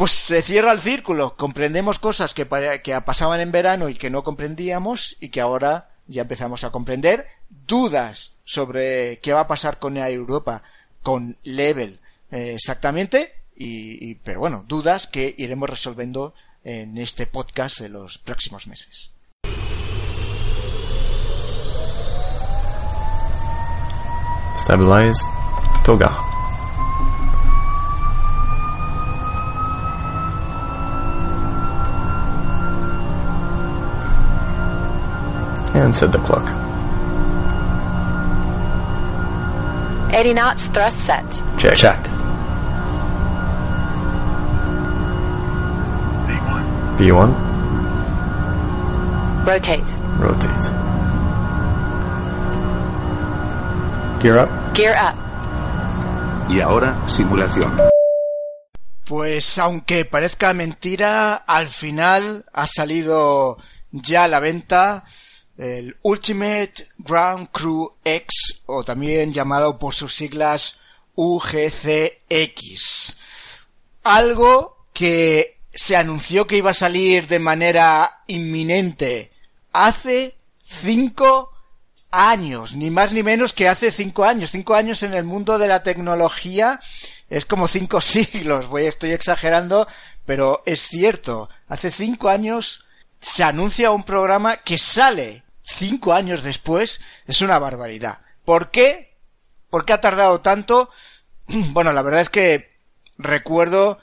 pues se cierra el círculo. Comprendemos cosas que, pasaban en verano y que no comprendíamos y que ahora ya empezamos a comprender. Dudas sobre qué va a pasar con Europa, con Level eh, exactamente. Y, pero bueno, dudas que iremos resolviendo en este podcast en los próximos meses. Stabilized Toga. And set the clock. 80 knots thrust set. Check. Check. V1. Rotate. Rotate. Gear up. Gear up. Y ahora, simulación. Pues aunque parezca mentira, al final ha salido ya a la venta el Ultimate Ground Crew X o también llamado por sus siglas UGCX. Algo que se anunció que iba a salir de manera inminente hace cinco años, ni más ni menos que hace cinco años. Cinco años en el mundo de la tecnología es como cinco siglos. Voy, estoy exagerando, pero es cierto. Hace cinco años se anuncia un programa que sale cinco años después es una barbaridad. ¿Por qué? ¿Por qué ha tardado tanto? Bueno, la verdad es que recuerdo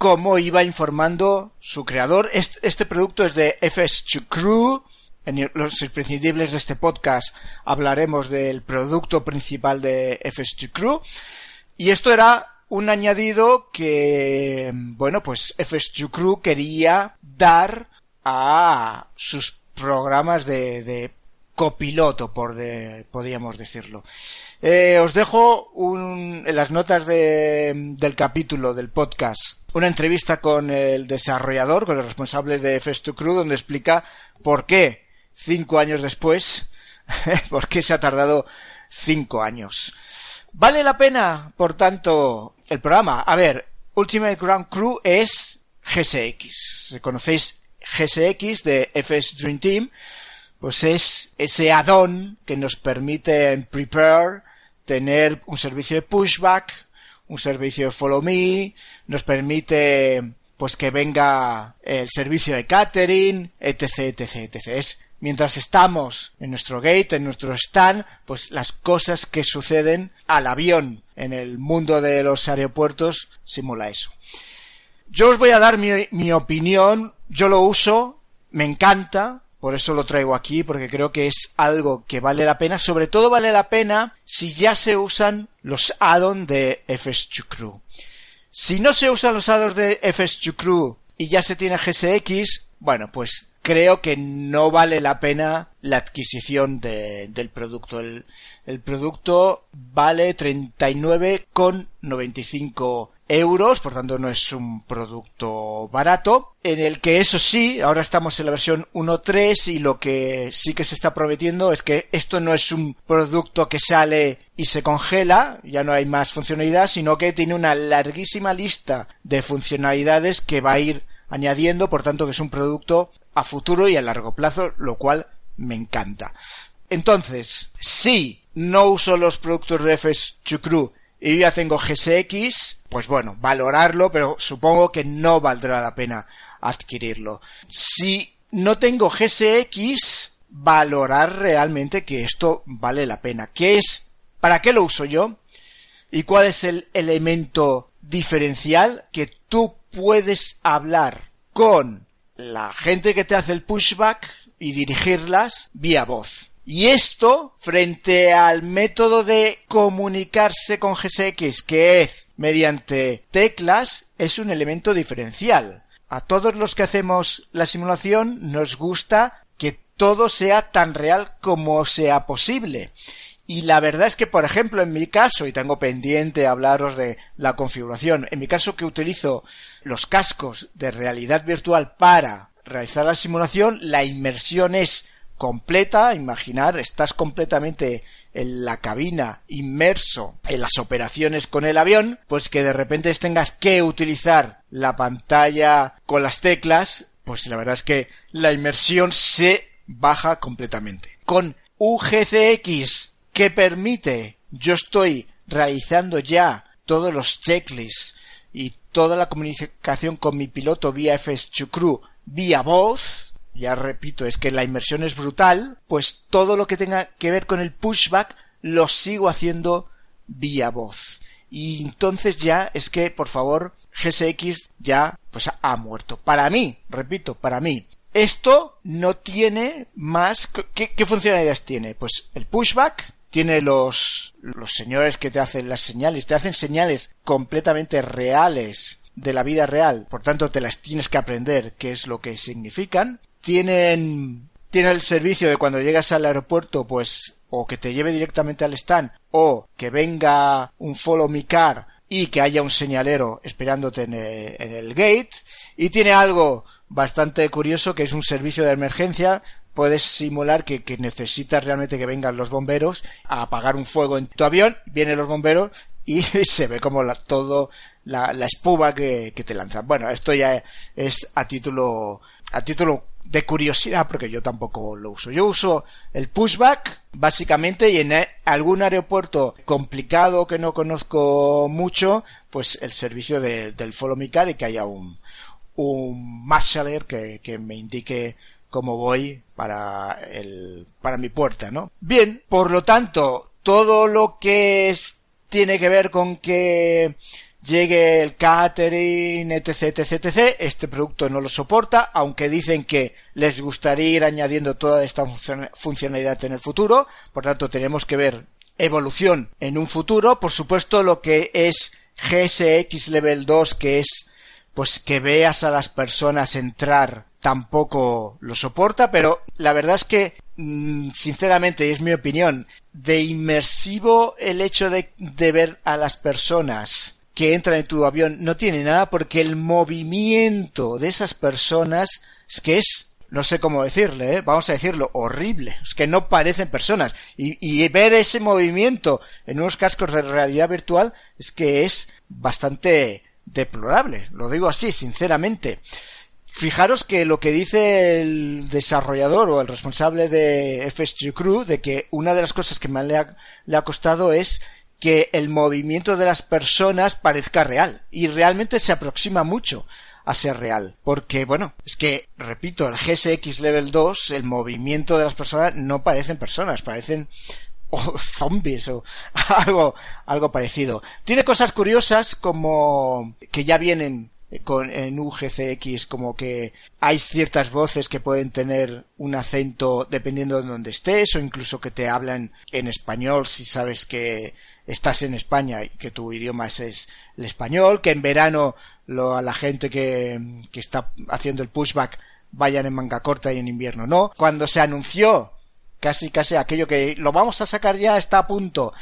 cómo iba informando su creador. Este, producto es de FS2 Crew. En los imprescindibles de este podcast hablaremos del producto principal de FS2 Crew. Y esto era un añadido que, bueno, pues FS2 Crew quería dar a sus programas de, de copiloto, por de, podríamos decirlo. Eh, os dejo un, en las notas de, del capítulo del podcast una entrevista con el desarrollador, con el responsable de Festo Crew, donde explica por qué cinco años después, por qué se ha tardado cinco años. ¿Vale la pena, por tanto, el programa? A ver, Ultimate Ground Crew es GSX. ¿Conocéis GSX de FS Dream Team, pues es ese add-on que nos permite en Prepare tener un servicio de pushback, un servicio de follow me, nos permite pues que venga el servicio de catering, etc, etc, etc. Es mientras estamos en nuestro gate, en nuestro stand, pues las cosas que suceden al avión en el mundo de los aeropuertos simula eso. Yo os voy a dar mi, mi opinión yo lo uso, me encanta, por eso lo traigo aquí, porque creo que es algo que vale la pena. Sobre todo vale la pena si ya se usan los add-ons de FS2 Crew. Si no se usan los add-ons de FS2 Crew y ya se tiene GSX, bueno, pues creo que no vale la pena la adquisición del producto. El, el producto vale 39,95 euros, por tanto no es un producto barato, en el que eso sí, ahora estamos en la versión 1.3 y lo que sí que se está prometiendo es que esto no es un producto que sale y se congela, ya no hay más funcionalidad, sino que tiene una larguísima lista de funcionalidades que va a ir añadiendo, por tanto que es un producto a futuro y a largo plazo, lo cual me encanta. Entonces, si no uso los productos de FS Chucru y ya tengo GSX, pues bueno, valorarlo, pero supongo que no valdrá la pena adquirirlo. Si no tengo GSX, valorar realmente que esto vale la pena. ¿Qué es? ¿Para qué lo uso yo? ¿Y cuál es el elemento diferencial que tú puedes hablar con la gente que te hace el pushback y dirigirlas vía voz? Y esto, frente al método de comunicarse con GSX, que es mediante teclas, es un elemento diferencial. A todos los que hacemos la simulación nos gusta que todo sea tan real como sea posible. Y la verdad es que, por ejemplo, en mi caso, y tengo pendiente hablaros de la configuración, en mi caso que utilizo los cascos de realidad virtual para realizar la simulación, la inmersión es completa, imaginar, estás completamente en la cabina, inmerso en las operaciones con el avión, pues que de repente tengas que utilizar la pantalla con las teclas, pues la verdad es que la inmersión se baja completamente. Con UGCX que permite, yo estoy realizando ya todos los checklists y toda la comunicación con mi piloto vía FS2Crew vía voz, ya repito, es que la inmersión es brutal, pues todo lo que tenga que ver con el pushback lo sigo haciendo vía voz. Y entonces ya es que, por favor, GSX ya pues ha muerto. Para mí, repito, para mí. Esto no tiene más... ¿Qué, qué funcionalidades tiene? Pues el pushback, tiene los, los señores que te hacen las señales, te hacen señales completamente reales de la vida real, por tanto te las tienes que aprender qué es lo que significan. Tienen, tiene el servicio de cuando llegas al aeropuerto, pues, o que te lleve directamente al stand, o que venga un follow me car y que haya un señalero esperándote en el, en el gate. Y tiene algo bastante curioso que es un servicio de emergencia puedes simular que, necesitas realmente que vengan los bomberos a apagar un fuego en tu avión, vienen los bomberos y se ve como la, todo la, la espuma que, que, te lanzan. Bueno, esto ya es a título, a título de curiosidad porque yo tampoco lo uso. Yo uso el pushback básicamente y en algún aeropuerto complicado que no conozco mucho, pues el servicio del follow me y que haya un, un marshaller que, que me indique cómo voy para el, para mi puerta, ¿no? Bien, por lo tanto, todo lo que es, tiene que ver con que llegue el catering, etc, etc, etc, este producto no lo soporta, aunque dicen que les gustaría ir añadiendo toda esta funcionalidad en el futuro, por tanto tenemos que ver evolución en un futuro, por supuesto lo que es GSX Level 2, que es pues que veas a las personas entrar tampoco lo soporta, pero la verdad es que, mm, sinceramente, y es mi opinión, de inmersivo el hecho de, de ver a las personas que entran en tu avión no tiene nada porque el movimiento de esas personas es que es no sé cómo decirle, ¿eh? vamos a decirlo, horrible. Es que no parecen personas. Y, y, ver ese movimiento en unos cascos de realidad virtual es que es bastante deplorable. Lo digo así, sinceramente. Fijaros que lo que dice el desarrollador o el responsable de FSG Crew, de que una de las cosas que más le ha, le ha costado es que el movimiento de las personas parezca real. Y realmente se aproxima mucho a ser real. Porque, bueno, es que, repito, el GSX Level 2, el movimiento de las personas no parecen personas, parecen zombies o algo, algo parecido. Tiene cosas curiosas como que ya vienen con, en UGCX como que hay ciertas voces que pueden tener un acento dependiendo de donde estés o incluso que te hablan en español si sabes que estás en España y que tu idioma es, el español, que en verano lo, a la gente que, que está haciendo el pushback vayan en manga corta y en invierno no. Cuando se anunció casi casi aquello que lo vamos a sacar ya está a punto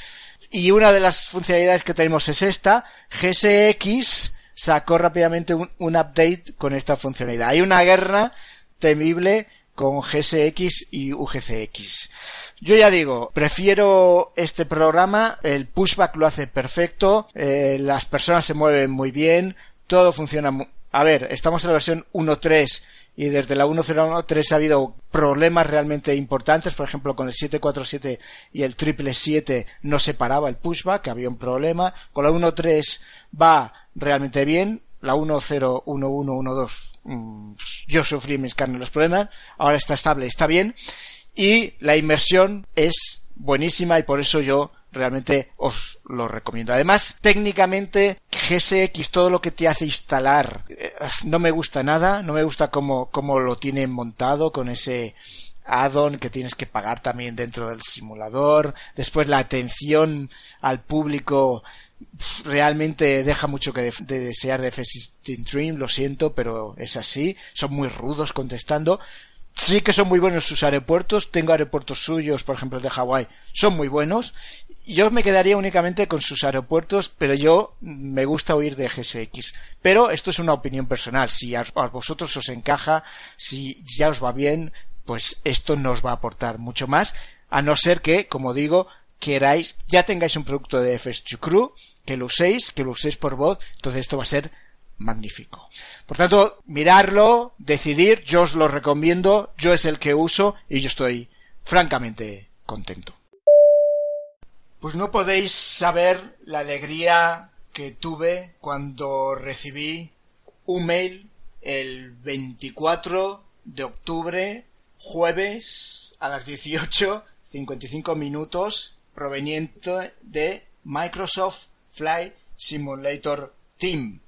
y una de las funcionalidades que tenemos es esta, GSX sacó rápidamente un, update con esta funcionalidad. Hay una guerra temible con GSX y UGCX. Yo ya digo, prefiero este programa, el pushback lo hace perfecto, eh, las personas se mueven muy bien, todo funciona a ver, estamos en la versión 1.3 y desde la 1.0.1.3 ha habido problemas realmente importantes, por ejemplo con el 747 y el 777 no se paraba el pushback, había un problema, con la 1.3 va realmente bien, la 1.0.1.1.1.2 mm, yo sufrí mis carnes los problemas, ahora está estable, está bien y la inmersión es buenísima y por eso yo realmente os lo recomiendo. Además, técnicamente, GSX, todo lo que te hace instalar, eh, no me gusta nada, no me gusta cómo, cómo lo tienen montado con ese add-on que tienes que pagar también dentro del simulador. Después la atención al público realmente deja mucho que de, desear de F-16 Dream, lo siento, pero es así. Son muy rudos contestando. Sí que son muy buenos sus aeropuertos. Tengo aeropuertos suyos, por ejemplo, de Hawái. Son muy buenos. Yo me quedaría únicamente con sus aeropuertos, pero yo me gusta huir de GSX. Pero esto es una opinión personal. Si a, vosotros os encaja, si ya os va bien, pues esto nos va a aportar mucho más. A no ser que, como digo, queráis, ya tengáis un producto de FS2 Crew, que lo uséis, que lo uséis por voz, entonces esto va a ser magnífico. Por tanto, mirarlo, decidir, yo os lo recomiendo, yo es el que uso y yo estoy francamente contento. Pues no podéis saber la alegría que tuve cuando recibí un mail el 24 de octubre, jueves, a las 18.55 minutos, proveniente de Microsoft Flight Simulator Team.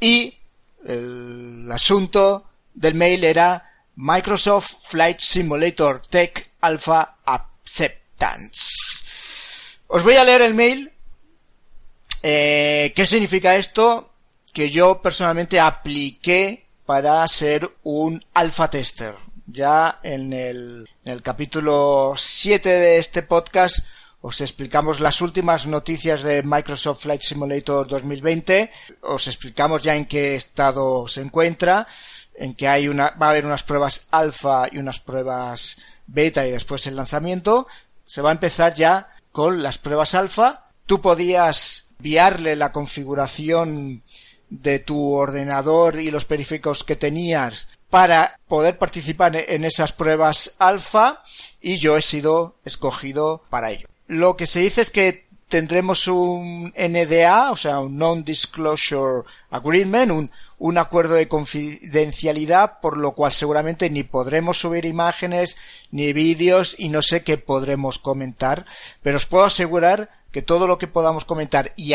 Y el asunto del mail era Microsoft Flight Simulator Tech Alpha Acceptance. Os voy a leer el mail. Eh, ¿Qué significa esto? Que yo personalmente apliqué para ser un alpha tester. Ya en el, capítulo 7 de este podcast os explicamos las últimas noticias de Microsoft Flight Simulator 2020, os explicamos ya en qué estado se encuentra, en que hay una, va a haber unas pruebas alfa y unas pruebas beta y después el lanzamiento. Se va a empezar ya con las pruebas alfa. Tú podías enviarle la configuración de tu ordenador y los periféricos que tenías para poder participar en esas pruebas alfa y yo he sido escogido para ello. Lo que se dice es que tendremos un NDA, o sea, un Non-Disclosure Agreement, un, acuerdo de confidencialidad, por lo cual seguramente ni podremos subir imágenes ni vídeos y no sé qué podremos comentar, pero os puedo asegurar que todo lo que podamos comentar y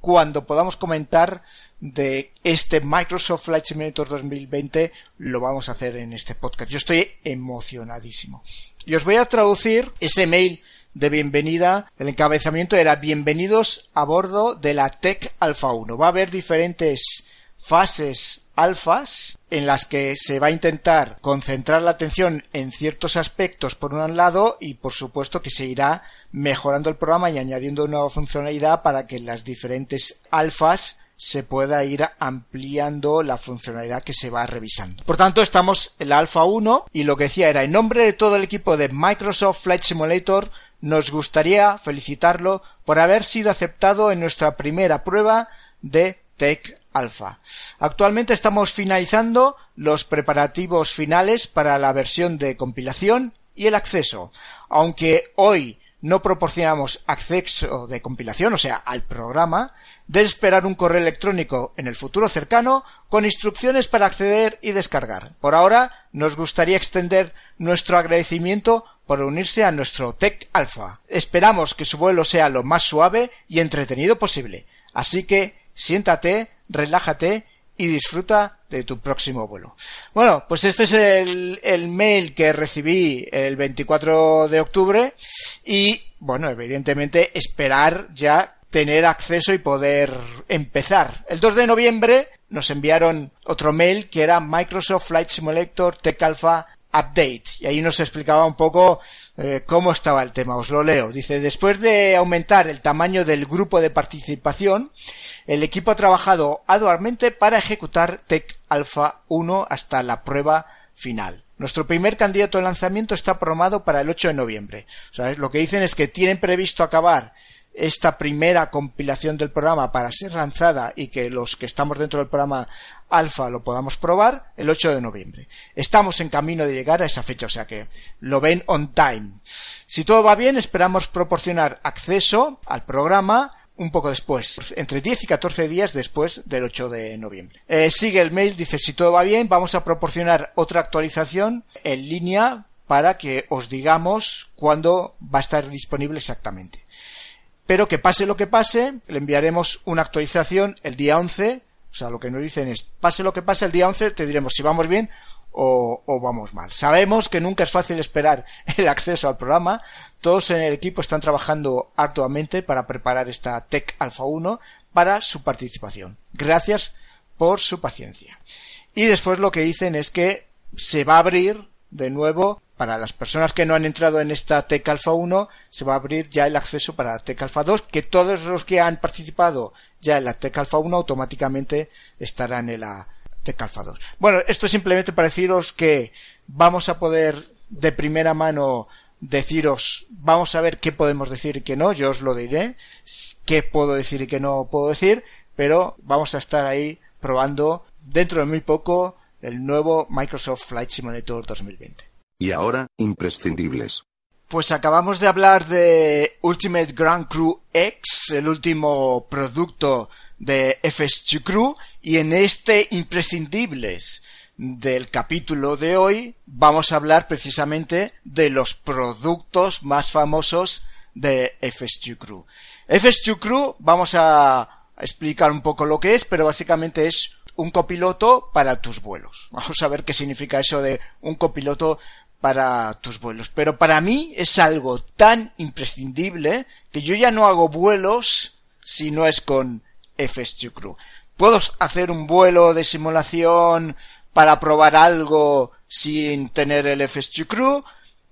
cuando podamos comentar de este Microsoft Flight Simulator 2020 lo vamos a hacer en este podcast. Yo estoy emocionadísimo. Y os voy a traducir ese mail de bienvenida. El encabezamiento era bienvenidos a bordo de la Tech Alpha 1. Va a haber diferentes fases alfas en las que se va a intentar concentrar la atención en ciertos aspectos por un lado y por supuesto que se irá mejorando el programa y añadiendo nueva funcionalidad para que las diferentes alfas se pueda ir ampliando la funcionalidad que se va revisando. Por tanto, estamos en la alfa 1 y lo que decía era en nombre de todo el equipo de Microsoft Flight Simulator nos gustaría felicitarlo por haber sido aceptado en nuestra primera prueba de Tech Alpha. Actualmente estamos finalizando los preparativos finales para la versión de compilación y el acceso. Aunque hoy no proporcionamos acceso de compilación, o sea, al programa, de esperar un correo electrónico en el futuro cercano con instrucciones para acceder y descargar. Por ahora, nos gustaría extender nuestro agradecimiento por unirse a nuestro Tech Alpha. Esperamos que su vuelo sea lo más suave y entretenido posible. Así que siéntate, relájate y disfruta de tu próximo vuelo. Bueno, pues este es el, el, mail que recibí el 24 de octubre y, bueno, evidentemente esperar ya tener acceso y poder empezar. El 2 de noviembre nos enviaron otro mail que era Microsoft Flight Simulator Tech Alpha Update y ahí nos explicaba un poco eh, cómo estaba el tema. Os lo leo. Dice, después de aumentar el tamaño del grupo de participación, el equipo ha trabajado arduamente para ejecutar Tech Alpha 1 hasta la prueba final. Nuestro primer candidato de lanzamiento está programado para el 8 de noviembre. Sea, lo que dicen es que tienen previsto acabar esta primera compilación del programa para ser lanzada y que los que estamos dentro del programa alfa lo podamos probar el 8 de noviembre. Estamos en camino de llegar a esa fecha, o sea que lo ven on time. Si todo va bien, esperamos proporcionar acceso al programa un poco después, entre 10 y 14 días después del 8 de noviembre. Eh, sigue el mail, dice si todo va bien, vamos a proporcionar otra actualización en línea para que os digamos cuándo va a estar disponible exactamente pero que pase lo que pase, le enviaremos una actualización el día 11, o sea, lo que nos dicen es, pase lo que pase el día 11, te diremos si vamos bien o, vamos mal. Sabemos que nunca es fácil esperar el acceso al programa, todos en el equipo están trabajando arduamente para preparar esta Tech Alpha 1 para su participación. Gracias por su paciencia. Y después lo que dicen es que se va a abrir de nuevo para las personas que no han entrado en esta Tech Alpha 1 se va a abrir ya el acceso para la Tech Alpha 2 que todos los que han participado ya en la Tech Alpha 1 automáticamente estarán en la Tech Alpha 2 bueno esto es simplemente para deciros que vamos a poder de primera mano deciros vamos a ver qué podemos decir y qué no yo os lo diré qué puedo decir y qué no puedo decir pero vamos a estar ahí probando dentro de muy poco el nuevo Microsoft Flight Simulator 2020. Y ahora, imprescindibles. Pues acabamos de hablar de Ultimate Grand Crew X, el último producto de FSG Crew, y en este imprescindibles del capítulo de hoy vamos a hablar precisamente de los productos más famosos de FSG Crew. FSG Crew vamos a explicar un poco lo que es, pero básicamente es un copiloto para tus vuelos. Vamos a ver qué significa eso de un copiloto para tus vuelos. Pero para mí es algo tan imprescindible que yo ya no hago vuelos si no es con FSG Crew. Puedo hacer un vuelo de simulación para probar algo sin tener el FSG Crew,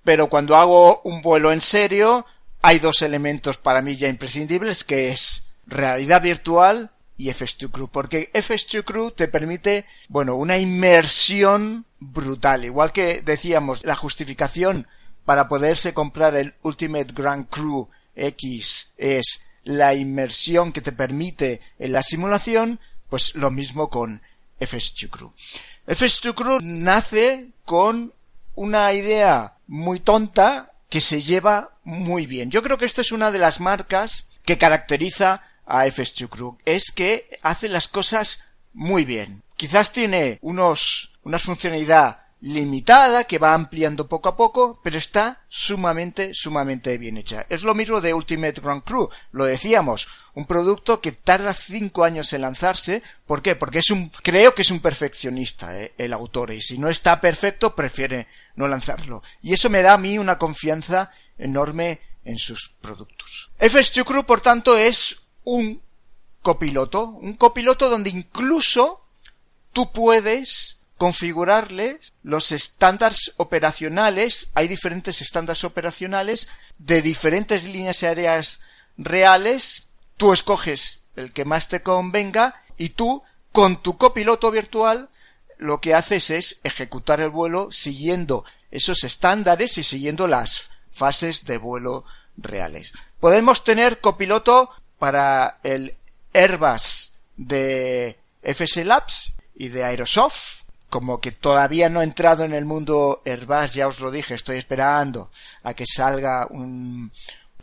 pero cuando hago un vuelo en serio hay dos elementos para mí ya imprescindibles que es realidad virtual y FS2 Crew, porque FS2 Crew te permite, bueno, una inmersión brutal, igual que decíamos, la justificación para poderse comprar el Ultimate Grand Crew X es la inmersión que te permite en la simulación, pues lo mismo con FS2 Crew. FS2 Crew nace con una idea muy tonta que se lleva muy bien. Yo creo que esta es una de las marcas que caracteriza a FS2 Crew es que hace las cosas muy bien. Quizás tiene unos, una funcionalidad limitada que va ampliando poco a poco, pero está sumamente, sumamente bien hecha. Es lo mismo de Ultimate Grand Crew, lo decíamos, un producto que tarda cinco años en lanzarse. ¿Por qué? Porque es un, creo que es un perfeccionista eh, el autor y si no está perfecto prefiere no lanzarlo. Y eso me da a mí una confianza enorme en sus productos. FS2 Crew, por tanto, es un copiloto, un copiloto donde incluso tú puedes configurarles los estándares operacionales, hay diferentes estándares operacionales de diferentes líneas aéreas reales, tú escoges el que más te convenga y tú con tu copiloto virtual lo que haces es ejecutar el vuelo siguiendo esos estándares y siguiendo las fases de vuelo reales. Podemos tener copiloto para el Airbus de FS Labs y de Aerosoft. Como que todavía no he entrado en el mundo Airbus, ya os lo dije, estoy esperando a que salga un,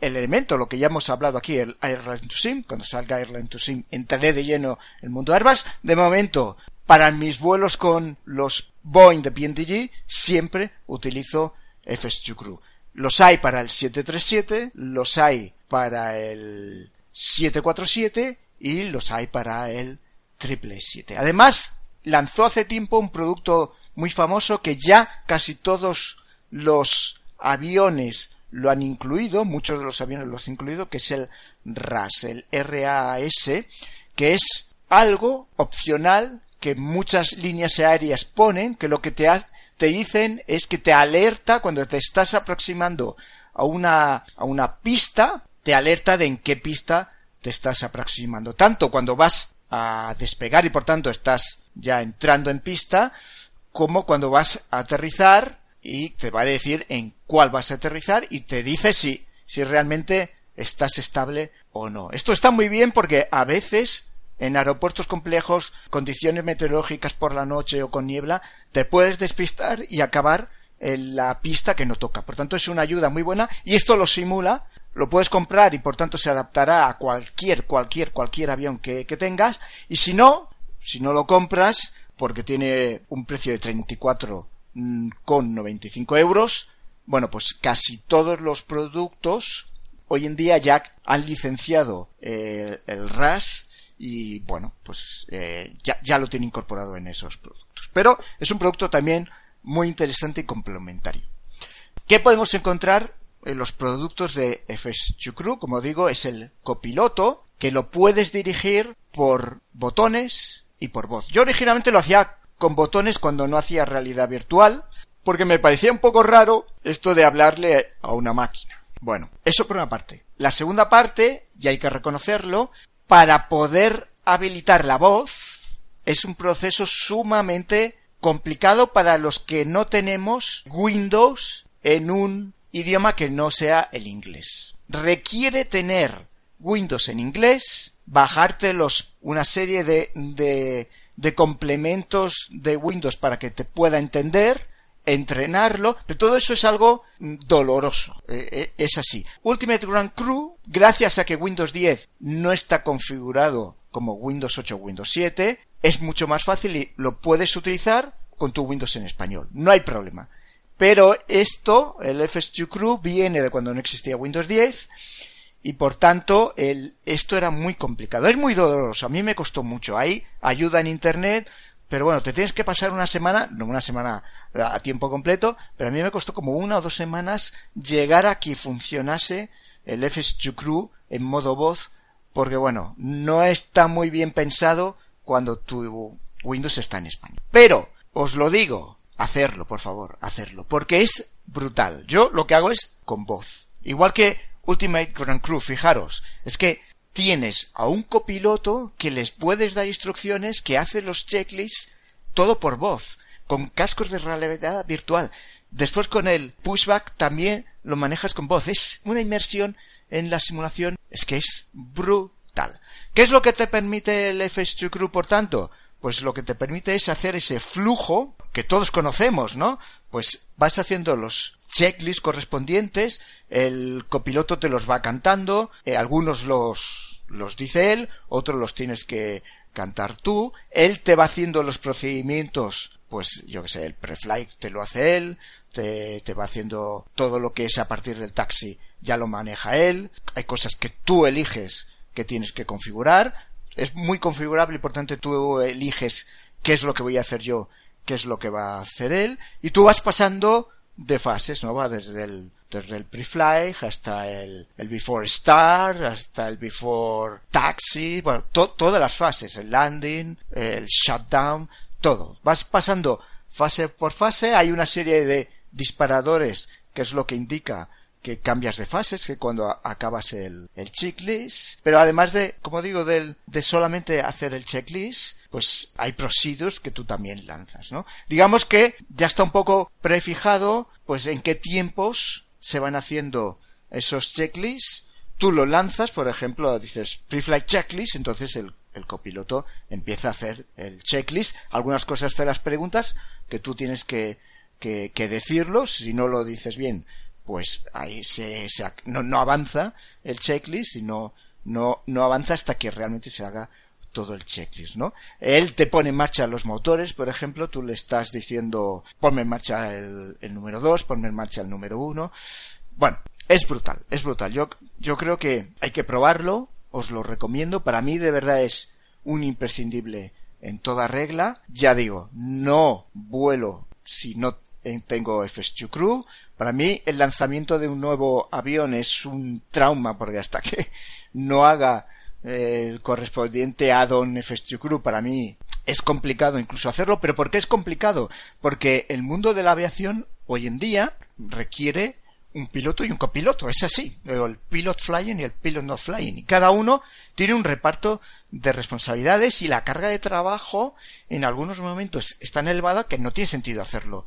el elemento, lo que ya hemos hablado aquí, el Airline to Sim, cuando salga Airline to Sim entraré de lleno en el mundo Airbus. De momento, para mis vuelos con los Boeing de PNTG, siempre utilizo FS2 Crew. Los hay para el 737, los hay para el 747 y los hay para el 777. Además, lanzó hace tiempo un producto muy famoso que ya casi todos los aviones lo han incluido, muchos de los aviones lo han incluido, que es el RAS, el RAS, que es algo opcional que muchas líneas aéreas ponen, que lo que te, te dicen es que te alerta cuando te estás aproximando a una, a una pista te alerta de en qué pista te estás aproximando. Tanto cuando vas a despegar y por tanto estás ya entrando en pista, como cuando vas a aterrizar y te va a decir en cuál vas a aterrizar y te dice si, si realmente estás estable o no. Esto está muy bien porque a veces en aeropuertos complejos, condiciones meteorológicas por la noche o con niebla, te puedes despistar y acabar en la pista que no toca. Por tanto, es una ayuda muy buena y esto lo simula, lo puedes comprar y por tanto se adaptará a cualquier, cualquier, cualquier avión que, tengas y si no, si no lo compras porque tiene un precio de 34 mm, con 95 euros, bueno, pues casi todos los productos hoy en día ya han licenciado eh, el RAS y bueno, pues eh, ya, ya lo tiene incorporado en esos productos. Pero es un producto también muy interesante y complementario. ¿Qué podemos encontrar en los productos de FS2 Crew? Como digo, es el copiloto que lo puedes dirigir por botones y por voz. Yo originalmente lo hacía con botones cuando no hacía realidad virtual, porque me parecía un poco raro esto de hablarle a una máquina. Bueno, eso por una parte. La segunda parte, y hay que reconocerlo, para poder habilitar la voz es un proceso sumamente complicado para los que no tenemos Windows en un idioma que no sea el inglés. Requiere tener Windows en inglés, bajarte los, una serie de, de, de complementos de Windows para que te pueda entender, entrenarlo, pero todo eso es algo doloroso. Eh, eh, es así. Ultimate Grand Crew, gracias a que Windows 10 no está configurado como Windows 8 o Windows 7, es mucho más fácil y lo puedes utilizar con tu Windows en español. No hay problema. Pero esto, el FS2 Crew, viene de cuando no existía Windows 10 y por tanto el, esto era muy complicado. Es muy doloroso. A mí me costó mucho. Hay ayuda en Internet, pero bueno, te tienes que pasar una semana, no una semana a tiempo completo, pero a mí me costó como una o dos semanas llegar a que funcionase el FS2 Crew en modo voz, porque bueno, no está muy bien pensado cuando tu Windows está en español. Pero, os lo digo, hacerlo, por favor, hacerlo, porque es brutal. Yo lo que hago es con voz. Igual que Ultimate Grand Crew, fijaros, es que tienes a un copiloto que les puedes dar instrucciones, que hace los checklists, todo por voz, con cascos de realidad virtual. Después con el pushback también lo manejas con voz. Es una inmersión en la simulación, es que es brutal. ¿Qué es lo que te permite el FS2 Crew, por tanto? Pues lo que te permite es hacer ese flujo que todos conocemos, ¿no? Pues vas haciendo los checklists correspondientes, el copiloto te los va cantando, eh, algunos los, los dice él, otros los tienes que cantar tú, él te va haciendo los procedimientos, pues yo que sé, el preflight te lo hace él, te, te va haciendo todo lo que es a partir del taxi, ya lo maneja él, hay cosas que tú eliges que tienes que configurar, es muy configurable y por tanto tú eliges qué es lo que voy a hacer yo, qué es lo que va a hacer él, y tú vas pasando de fases, ¿no? Va desde el, desde el pre-fly hasta el, el before start, hasta el before taxi, bueno, todas las fases, el landing, el shutdown, todo. Vas pasando fase por fase, hay una serie de disparadores que es lo que indica que cambias de fases, que cuando acabas el, el checklist, pero además de, como digo, de, de solamente hacer el checklist, pues hay procedures que tú también lanzas, ¿no? Digamos que ya está un poco prefijado, pues en qué tiempos se van haciendo esos checklists, tú lo lanzas, por ejemplo, dices pre-flight checklist, entonces el, el copiloto empieza a hacer el checklist, algunas cosas te las preguntas que tú tienes que, que, que decirlo, si no lo dices bien, pues ahí se, no, no, avanza el checklist y no, no, avanza hasta que realmente se haga todo el checklist, ¿no? Él te pone en marcha los motores, por ejemplo, tú le estás diciendo ponme en marcha el, el número 2, ponme en marcha el número 1. Bueno, es brutal, es brutal. Yo, yo creo que hay que probarlo, os lo recomiendo. Para mí de verdad es un imprescindible en toda regla. Ya digo, no vuelo si no tengo FS2 Crew. Para mí el lanzamiento de un nuevo avión es un trauma porque hasta que no haga eh, el correspondiente add-on FS2 Crew para mí es complicado incluso hacerlo. ¿Pero por qué es complicado? Porque el mundo de la aviación hoy en día requiere un piloto y un copiloto, es así, el pilot flying y el pilot not flying, y cada uno tiene un reparto de responsabilidades y la carga de trabajo en algunos momentos es tan elevada que no tiene sentido hacerlo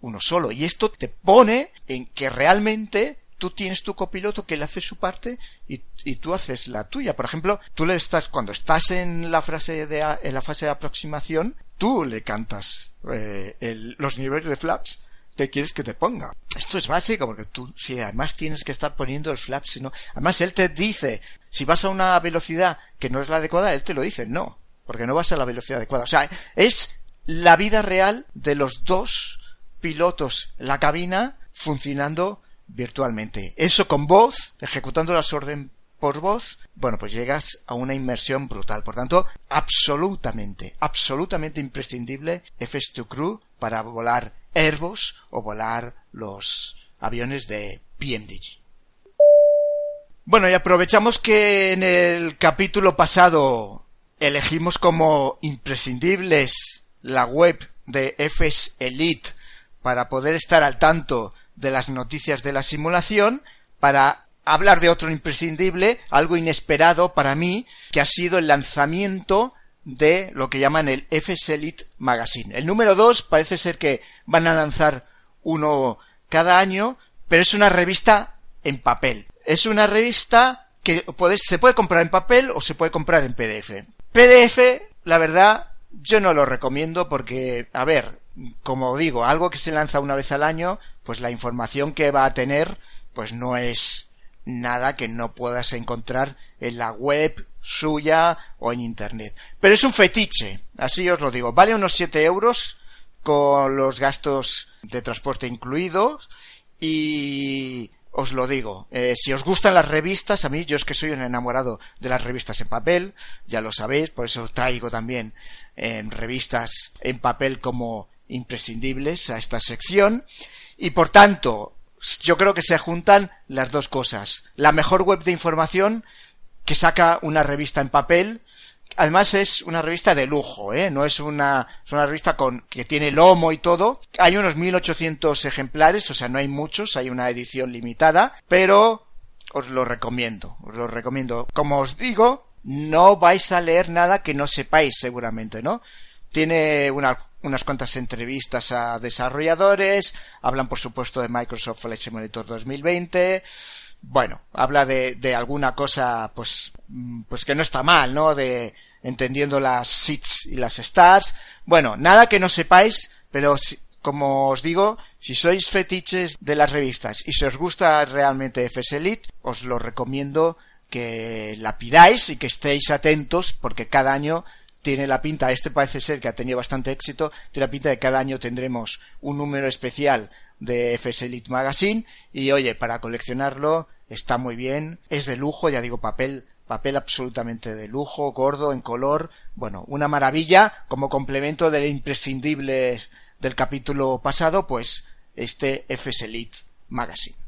uno solo. Y esto te pone en que realmente tú tienes tu copiloto que le hace su parte y, tú haces la tuya. Por ejemplo, tú le estás, cuando estás en la frase de, en la fase de aproximación, tú le cantas eh, el, los niveles de flaps que quieres que te ponga. Esto es básico porque tú, si además tienes que estar poniendo el flap, si no, además él te dice, si vas a una velocidad que no es la adecuada, él te lo dice, no, porque no vas a la velocidad adecuada. O sea, es la vida real de los dos pilotos la cabina funcionando virtualmente. Eso con voz, ejecutando las órdenes por voz, bueno, pues llegas a una inmersión brutal. Por tanto, absolutamente, absolutamente imprescindible FS2 Crew para volar Airbus o volar los aviones de PMDG. Bueno, y aprovechamos que en el capítulo pasado elegimos como imprescindibles la web de FS Elite para poder estar al tanto de las noticias de la simulación, para hablar de otro imprescindible, algo inesperado para mí, que ha sido el lanzamiento de lo que llaman el FS Elite Magazine. El número 2 parece ser que van a lanzar uno cada año, pero es una revista en papel. Es una revista que se puede comprar en papel o se puede comprar en PDF. PDF, la verdad, yo no lo recomiendo porque, a ver, como digo, algo que se lanza una vez al año, pues la información que va a tener, pues no es nada que no puedas encontrar en la web suya o en internet. Pero es un fetiche, así os lo digo. Vale unos 7 euros con los gastos de transporte incluidos y os lo digo, eh, si os gustan las revistas, a mí yo es que soy un enamorado de las revistas en papel, ya lo sabéis, por eso traigo también eh, revistas en papel como imprescindibles a esta sección y por tanto yo creo que se juntan las dos cosas. La mejor web de información que saca una revista en papel. Además es una revista de lujo, ¿eh? No es una, es una revista con, que tiene lomo y todo. Hay unos 1800 ejemplares, o sea, no hay muchos, hay una edición limitada, pero os lo recomiendo, os lo recomiendo. Como os digo, no vais a leer nada que no sepáis seguramente, ¿no? Tiene una unas cuantas entrevistas a desarrolladores, hablan por supuesto de Microsoft Flight Simulator 2020, bueno, habla de, de alguna cosa pues, mm, pues que no está mal, ¿no? De entendiendo las seats y las stars. Bueno, nada que no sepáis, pero como os digo, si sois fetiches de las revistas y si os gusta realmente FS Elite, os lo recomiendo que la pidáis y que estéis atentos porque cada año tiene la pinta, este parece ser que ha tenido bastante éxito, tiene la pinta de que cada año tendremos un número especial de FS Elite Magazine y oye, para coleccionarlo está muy bien, es de lujo, ya digo, papel papel absolutamente de lujo, gordo, en color, bueno, una maravilla, como complemento del imprescindible del capítulo pasado, pues este FS Elite Magazine.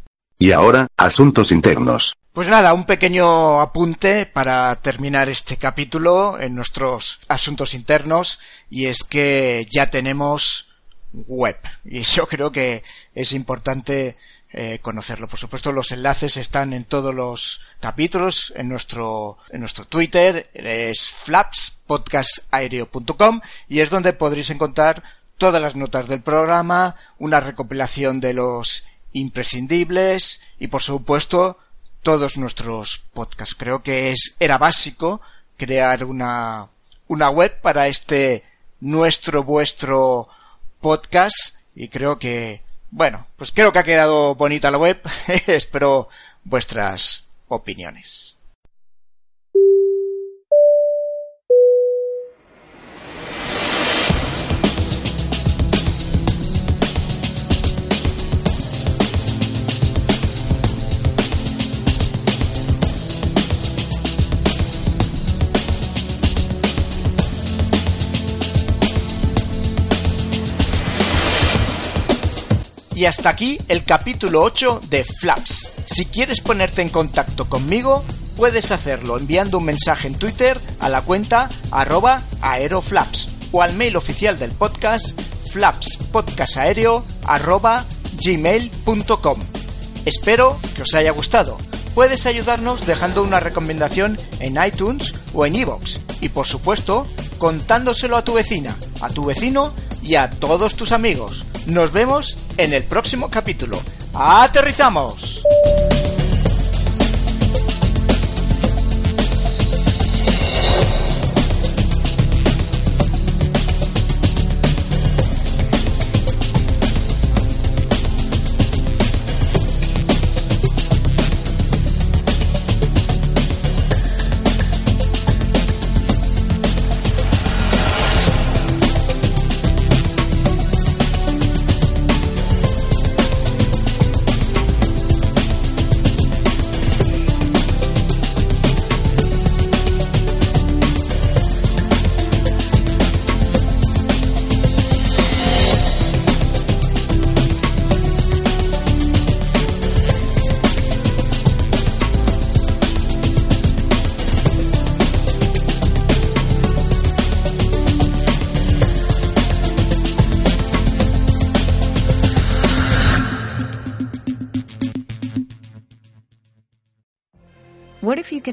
Y ahora, asuntos internos. Pues nada, un pequeño apunte para terminar este capítulo en nuestros asuntos internos y es que ya tenemos web y yo creo que es importante eh, conocerlo. Por supuesto, los enlaces están en todos los capítulos, en nuestro, en nuestro Twitter, es flapspodcastaereo.com y es donde podréis encontrar todas las notas del programa, una recopilación de los imprescindibles y por supuesto todos nuestros podcasts. Creo que es, era básico crear una, una web para este nuestro, vuestro podcast y creo que, bueno, pues creo que ha quedado bonita la web. Espero vuestras opiniones. Y hasta aquí el capítulo 8 de Flaps. Si quieres ponerte en contacto conmigo, puedes hacerlo enviando un mensaje en Twitter a la cuenta arroba aeroflaps o al mail oficial del podcast flapspodcastaereo arroba gmail.com. Espero que os haya gustado. Puedes ayudarnos dejando una recomendación en iTunes o en iVoox y por supuesto contándoselo a tu vecina, a tu vecino y a todos tus amigos. Nos vemos en el próximo capítulo. ¡Aterrizamos!